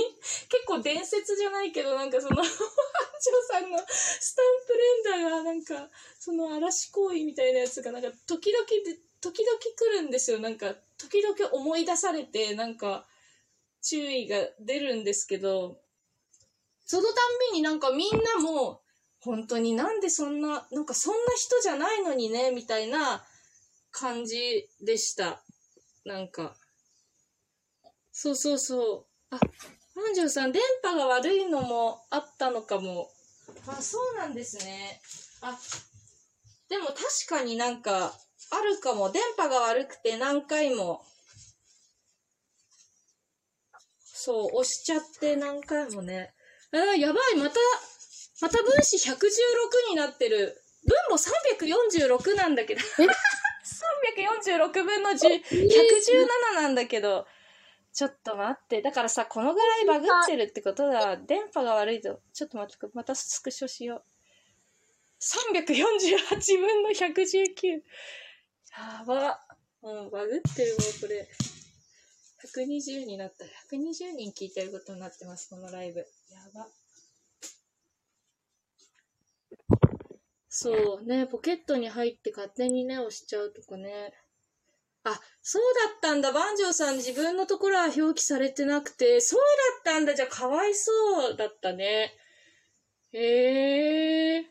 結構伝説じゃないけど、なんかその、班長さんのスタンプ連打がなんか、その嵐行為みたいなやつがなんか時々で、時々来るんですよ。なんか、時々思い出されて、なんか、注意が出るんですけど、そのたんびになんかみんなも、本当になんでそんな、なんかそんな人じゃないのにね、みたいな感じでした。なんか。そうそうそう。あ、万丈さん、電波が悪いのもあったのかも。あ、そうなんですね。あ、でも確かになんか、あるかも。電波が悪くて何回も、そう、押しちゃって何回もね。あー、やばい、また、また分子116になってる。分も346なんだけど。346分の10、117なんだけど。ちょっと待って。だからさ、このぐらいバグってるってことだ。電波が悪いと。ちょっと待って、またスクショしよう。348分の119。やば。もうバグってるもうこれ。120になった。120人聞いてることになってます、このライブ。やば。そうね、ポケットに入って勝手にね、押しちゃうとかね。あ、そうだったんだ。万丈さん自分のところは表記されてなくて、そうだったんだ。じゃあかわいそうだったね。へえ。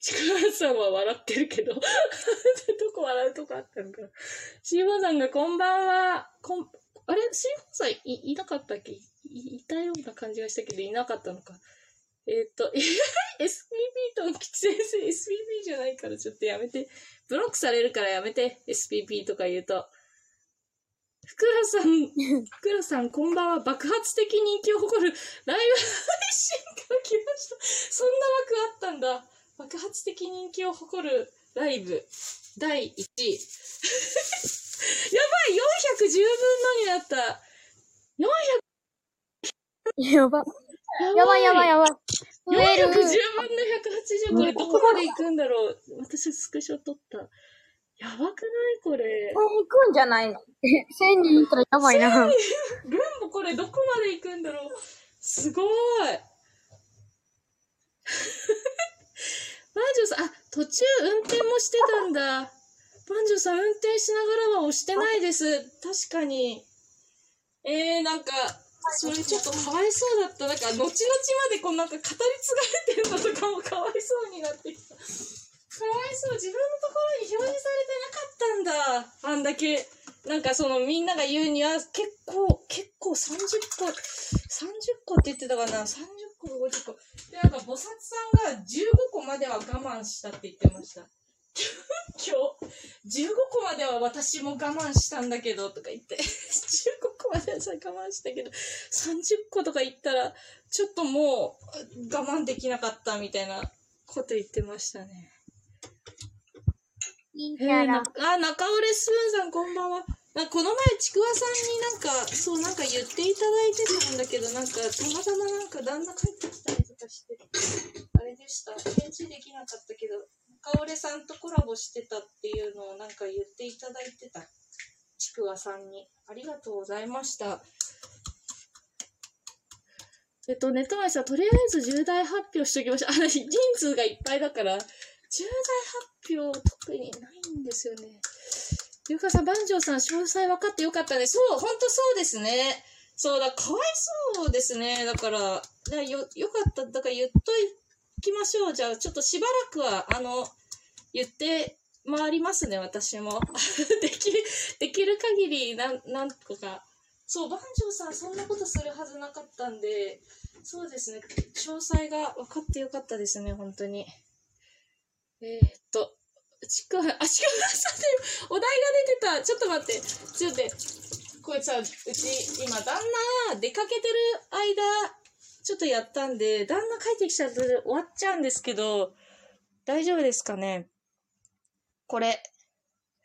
ちくわさんは笑ってるけど。どこ笑うとこあったのかな。シーボーさんがこんばんは。こん、あれ？シーボーさんい、いなかったっけ？いいたような感じがしたけど、いなかったのか。えっ、と、SPP と吉先生、SPP じゃないからちょっとやめて。ブロックされるからやめて。SPP とか言うと。ふくらさん、ふくらさん、こんばんは。爆発的人気を誇るライブ配信が来ました。そんな枠あったんだ。爆発的人気を誇るライブ第1位。やばい !410 分のになった。400! やば。やばいやばいやばい。増える410分の180。これどこまで行くんだろう私スクショ撮った。やばくないこれ。行くんじゃないの ?1000 人いったらやばいな。分もこれどこまで行くんだろうすごい。バンジョーさん、あ、途中運転もしてたんだ。バンジョーさん運転しながらは押してないです。確かに。えー、なんか、それちょっとかわいそうだった。なんか、後々までこうなんか語り継がれてるのとかもかわいそうになってきた。かわいそう。自分のところに表示されてなかったんだ。あんだけ。なんかそのみんなが言うには結構、結構30個、30個って言ってたかな ?30 個、50個。で、なんか菩薩さんが15個までは我慢したって言ってました。今日、15個までは私も我慢したんだけど、とか言って。15個まではさ、我慢したけど、30個とか言ったら、ちょっともう、我慢できなかったみたいなこと言ってましたね。いいえー、なあ、中折スプーンさんこんばんは。なこの前、ちくわさんになんか、そうなんか言っていただいてたんだけど、なんか、たまたまなんか旦那帰ってきたりとかして、あれでした。返事できなかったけど、中折さんとコラボしてたっていうのをなんか言っていただいてた。ちくわさんに。ありがとうございました。えっと、ネット前さん、とりあえず重大発表しておきましょう。あ、人数がいっぱいだから、重大発表特にないんですよね。ゆうかさん、番長さん、詳細分かってよかったね。そう、ほんとそうですね。そうだ、かわいそうですね。だから、だよ、よかった。だから言っといきましょう。じゃあ、ちょっとしばらくは、あの、言って回りますね、私も。できる、できる限り、なん、なんとか。そう、番長さん、そんなことするはずなかったんで、そうですね。詳細が分かってよかったですね、本当に。えー、っと、ちくわ、あ、ちくわさんで、お題が出てた。ちょっと待って。ちょっと待って。これさ、うち、今、旦那、出かけてる間、ちょっとやったんで、旦那帰ってきちゃうと終わっちゃうんですけど、大丈夫ですかね？これ。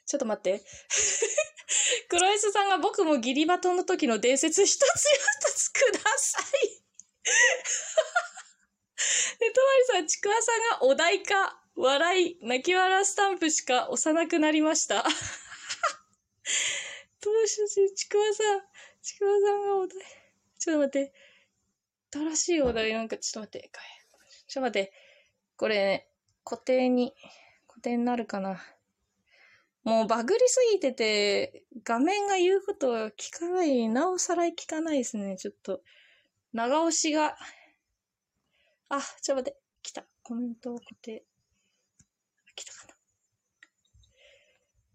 ちょっと待って。クロエスさんが僕もギリバトンの時の伝説一つ一つください。で、とまりさん、ちくわさんがお題か、笑い、泣き笑スタンプしか押さなくなりました。どうしよう、ちくわさん、ちくわさんがお題。ちょっと待って。新しいお題なんか、ちょっと待って。ちょっと待って。これね、固定に、固定になるかな。もうバグりすぎてて、画面が言うこと聞かない、なおさら聞かないですね。ちょっと、長押しが。あ、ちょっと待って。来た。コメントを固定。来たかな。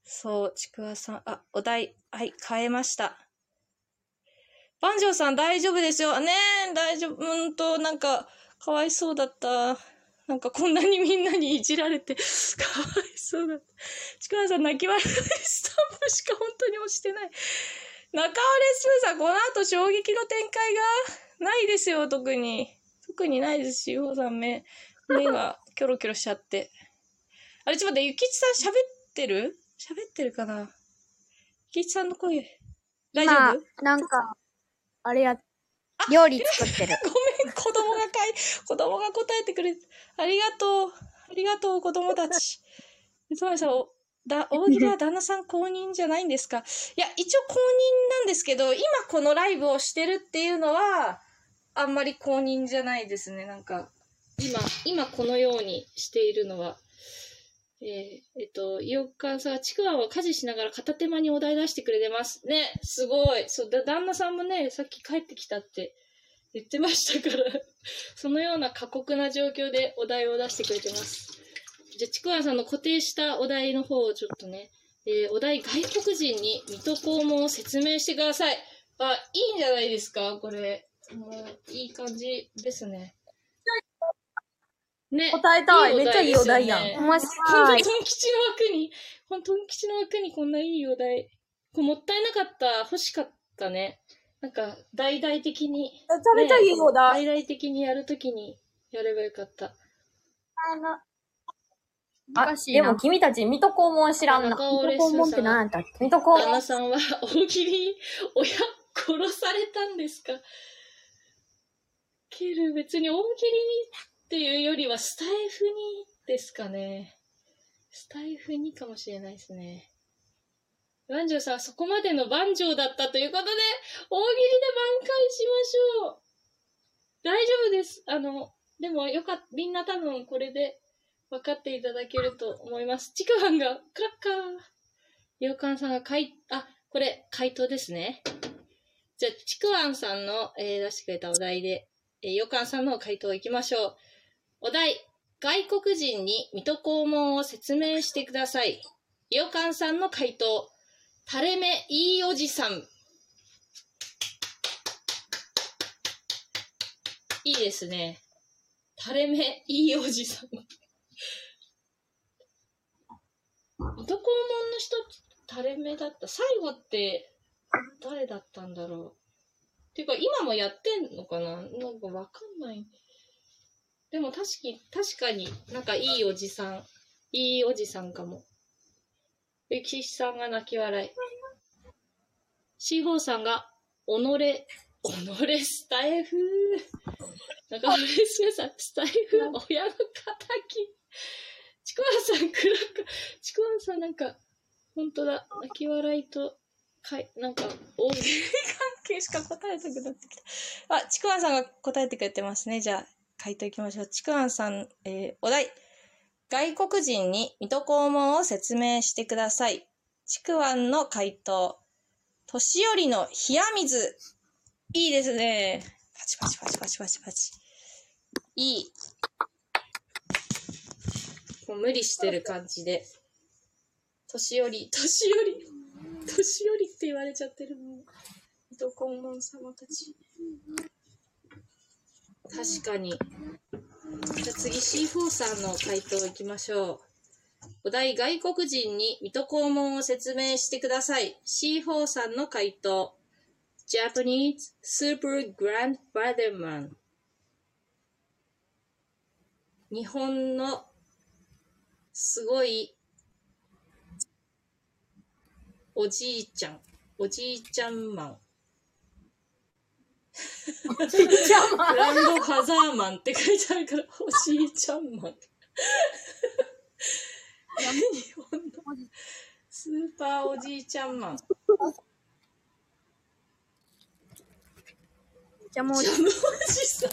そう、ちくわさん。あ、お題。はい、変えました。番長さん大丈夫ですよ。ねえ、大丈夫。うんと、なんか、かわいそうだった。なんかこんなにみんなにいじられて、かわいそうだった。ちくわさん泣き笑いスタンプしか本当に押してない。中尾レスプさん、この後衝撃の展開がないですよ、特に。特にないですし、ようさん目、目がキョロキョロしちゃって。あれ、ちょっと待って、ゆきちさん喋ってる？喋ってるかな？ゆきちさんの声、大丈夫？今、なんか、あれや、料理作ってる。ごめん、子供がかい、子供が答えてくれて、ありがとう。ありがとう、子供たち。つまりさだ、大喜利は旦那さん公認じゃないんですか？いや、一応公認なんですけど、今このライブをしてるっていうのは、あんまり公認じゃないですね。なんか、今、今このようにしているのは。えーえっと、いよかさ、ちくわは家事しながら片手間にお題出してくれてます。ね、すごい。そう、だ、旦那さんもね、さっき帰ってきたって言ってましたから、そのような過酷な状況でお題を出してくれてます。じゃあ、ちくわさんの固定したお題の方をちょっとね、えーお題外国人に水戸黄門を説明してください。あ、いいんじゃないですか？これ。もう、いい感じですね。ね。答えたいおめっちゃいいお題やん面白いトン吉の枠に、本当に吉の枠にこんないいお題。これもったいなかった。欲しかったね。なんか、大々的に。めちゃめちゃいいお題大々的にやるときにやればよかった。あ、でも君たち、水戸黄門知らんな。水戸黄門って何やったっけ？水戸黄門旦那。さんは大喜利に親殺されたんですか？ケル別に大喜利にっていうよりはスタイフにですかね。スタイフにかもしれないですね。番長さん、そこまでの番長だったということで、大喜利で挽回しましょう。大丈夫です。あの、でもよかったみんな多分これで分かっていただけると思います。ちくわんが、クラッカー。ようかんさんが回、あ、これ、回答ですね。じゃあ、ちくわんさんの、えー出してくれたお題で、えーようかんさんの回答いきましょう。お題、外国人に水戸黄門を説明してください。いよかんさんの回答、垂れ目いいおじさん。いいですね。垂れ目いいおじさん。水戸黄門の人垂れ目だった。最後って誰だったんだろう。っていうか今もやってんのかな？なんかわかんない。でも確かに、確かになんかいいおじさん。いいおじさんかも。ゆきしさんが泣き笑い。シーホーさんが、己、己スタイフ。中村すめさん、スタイフ、親の仇。ちくわさん、クラッカちくわさんなんか、ほんとだ、泣き笑いと、かい、なんか、大関係しか答えなくなってきた。あ、ちくわんさんが答えてくれてますね。じゃあ、回答いきましょう。ちくわんさん、えーお題。外国人に水戸黄門を説明してください。ちくわんの回答。年寄りの冷や水。いいですね。パチパチパチパチパチパチ。いい。もう無理してる感じで。年寄り、年寄り、年寄りって言われちゃってるもん。水戸黄門様たち。確かに。じゃあ次 C4 さんの回答いきましょう。お題外国人に水戸黄門を説明してください。C4 さんの回答。Japanese Super Grandfather Man。日本のすごいおじいちゃん、おじいちゃんマン。おじいちゃんマングランドファザーマンって書いてあるから、おじいちゃんマン。日本のスーパーおじいちゃんマン。ジャムおじさん。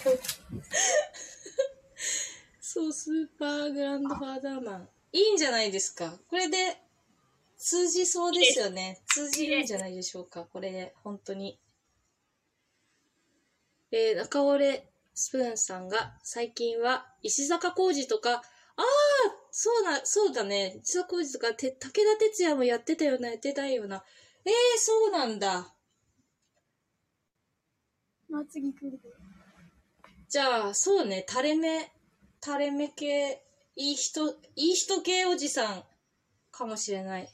そう、スーパーグランドファーザーマン。いいんじゃないですか？これで通じそうですよね。通じるんじゃないでしょうか？これで、本当に。えー、中折スプーンさんが、最近は石坂浩二とか、ああそうな、そうだね。石坂浩二とか、て、武田鉄矢もやってたよな、やってたよな。えー、そうなんだ。まあ、次来る。じゃあ、そうね、垂れ目、垂れ目系、いい人、いい人系おじさんかもしれない。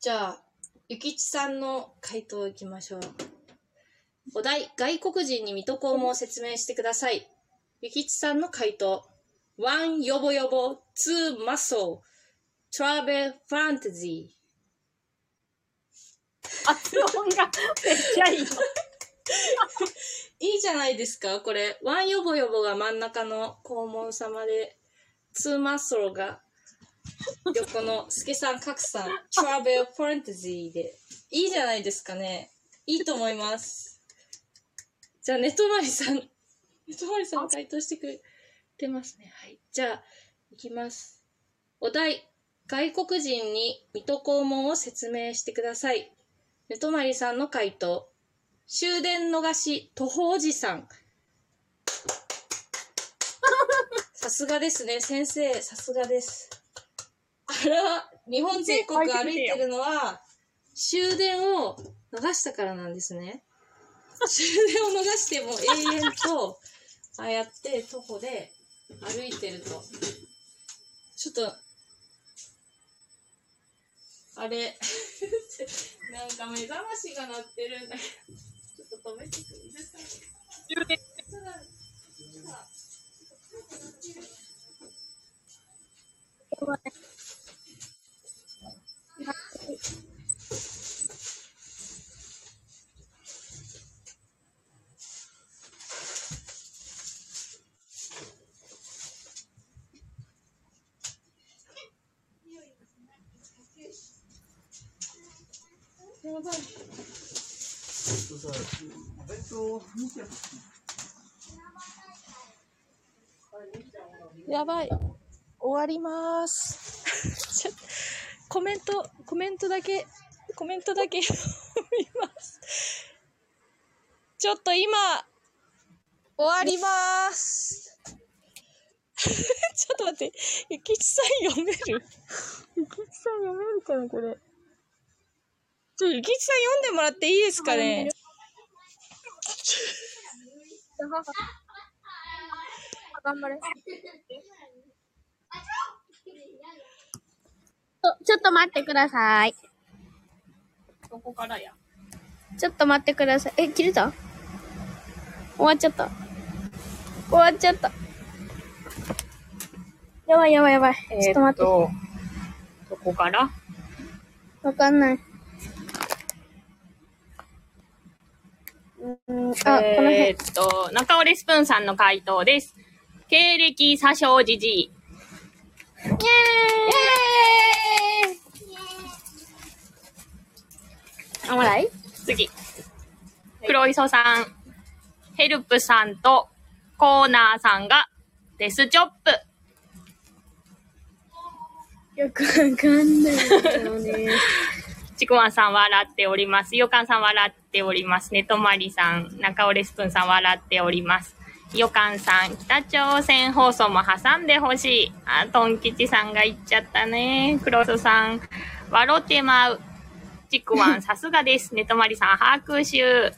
じゃあ、ゆきちさんの回答いきましょう。お題、外国人に水戸黄門を説明してください。ゆきちさんの回答。one ヨボヨボ、two muscle, travel fantasy。発音がめっちゃいい。いいじゃないですか、これ。ワンヨボヨボが真ん中の黄門様で、ツーマッソロが横のスケさん、カクさん、トラベルファンタジーで。いいじゃないですかね。いいと思います。じゃあ、ネトマリさん、ネトマリさん回答してくれてますね。はい。じゃあ、いきます。お題、外国人に水戸黄門を説明してください。ネトマリさんの回答。終電逃し、徒歩おじさん。さすがですね、先生、さすがです。あら、日本全国歩いてるのは、終電を逃したからなんですね。終電を逃しても永遠と、ああやって徒歩で歩いてると。ちょっと、あれ、なんか目覚ましが鳴ってるんだけど。ちょっと止めてください。やばい。やばい。終わります。ちょコメント、コメントだけ、コメントだけ読みます。ちょっと今、終わります。ちょっと待って、ゆきちさん読める？ゆきちさん読めるかな、これ。ちょ、ゆきちさん読んでもらっていいですかね？頑張れ。ちょ、ちょっと待ってください。ここからや？ちょっと待ってください。え、切れた？終わっちゃった。終わっちゃった。やばいやばいやばい。ちょっと待って。どこから？わかんない。うーん、あ、この辺。えーっと、中折スプーンさんの回答です。経歴詐称じじい。イェーイあ、もらい？次。黒磯さん、ヘルプさんとコーナーさんがデスチョップ。よくわかんないよね。ちくわんさん笑っております。よかんさん笑っております。ねとまりさん、中尾レスプーンさん笑っております。よかんさん、北朝鮮放送も挟んでほしい。あ、トン吉さんが言っちゃったね。クロスさん、笑ってまう。ちくわん、さすがです。ねとまりさん、拍手。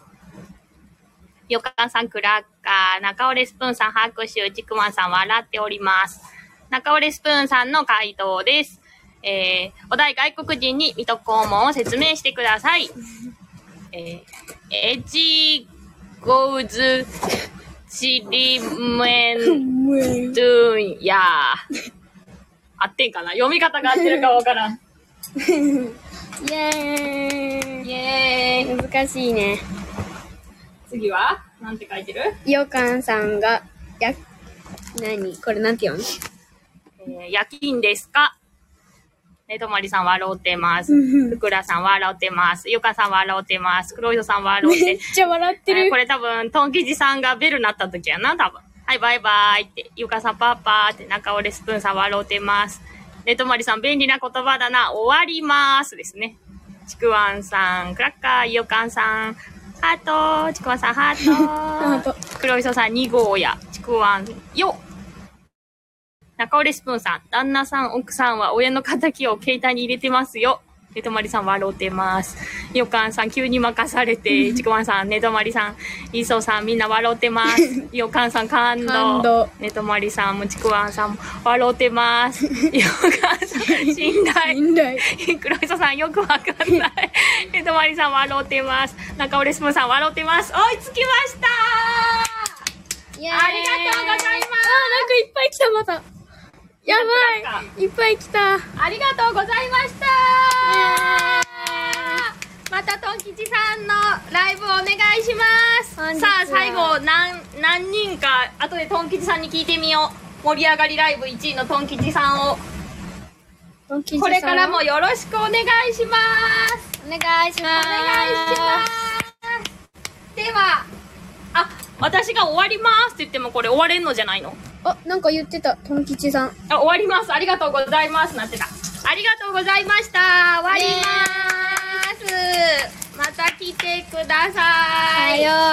よかんさん、クラッカー。中尾レスプーンさん、拍手。ちくわんさん、笑っております。中尾レスプーンさんの回答です。えー、お題外国人に水戸黄門を説明してください。えー、エジゴーズチリメンドゥンヤー。合ってんかな？読み方が合ってるかわからん。イェーイイェーイ。難しいね。次は？なんて書いてる？よかんさんが、や、なにこれなんて読む？えー、夜勤ですか？ねとまりさん笑うてます。ふくらさん笑うてます。ゆかさん笑うてます。黒磯さん笑うて。めっちゃ笑ってるえーこれ多分、トンキジさんがベル鳴った時やな、多分。はい、バイバイって。ゆかさんパパーって。中折れスプーンさん笑うてます。ねとまりさん便利な言葉だな。終わりますですね。ちくわんさん、クラッカー、ゆかんさん、ハート、ちくわんさん、ハート。黒磯さん、2号や。ちくわん、よ中折れスプーンさん、旦那さん、奥さんは親の仇を携帯に入れてますよ。ねとまりさん笑うてます。よかんさん、急に任されて、ちくわんさん、ねとまりさん、いそさん、みんな笑うてます。よかんさん、感動。感動ねとまりさんもちくわんさんも笑うてます。よかんさん、信頼。信頼。黒磯さん、よくわかんない。ねとまりさん、笑うてます。中折れスプーンさん、笑うてます。追いつきましたありがとうございますあー、なんかいっぱい来た、また。やばい。いっぱい来た。ありがとうございました。またトン吉さんのライブお願いします。日さあ最後何何人か後でトン吉さんに聞いてみよう。盛り上がりライブ1位のトン吉さんを。これからもよろしくお願いします。お願いします。お願いします。ではあ私が終わりますって言ってもこれ終われんのじゃないの？あ、なんか言ってた、トン吉さん。あ終わります。ありがとうございます。なってた。ありがとうございました。終わります。また来てください。はよう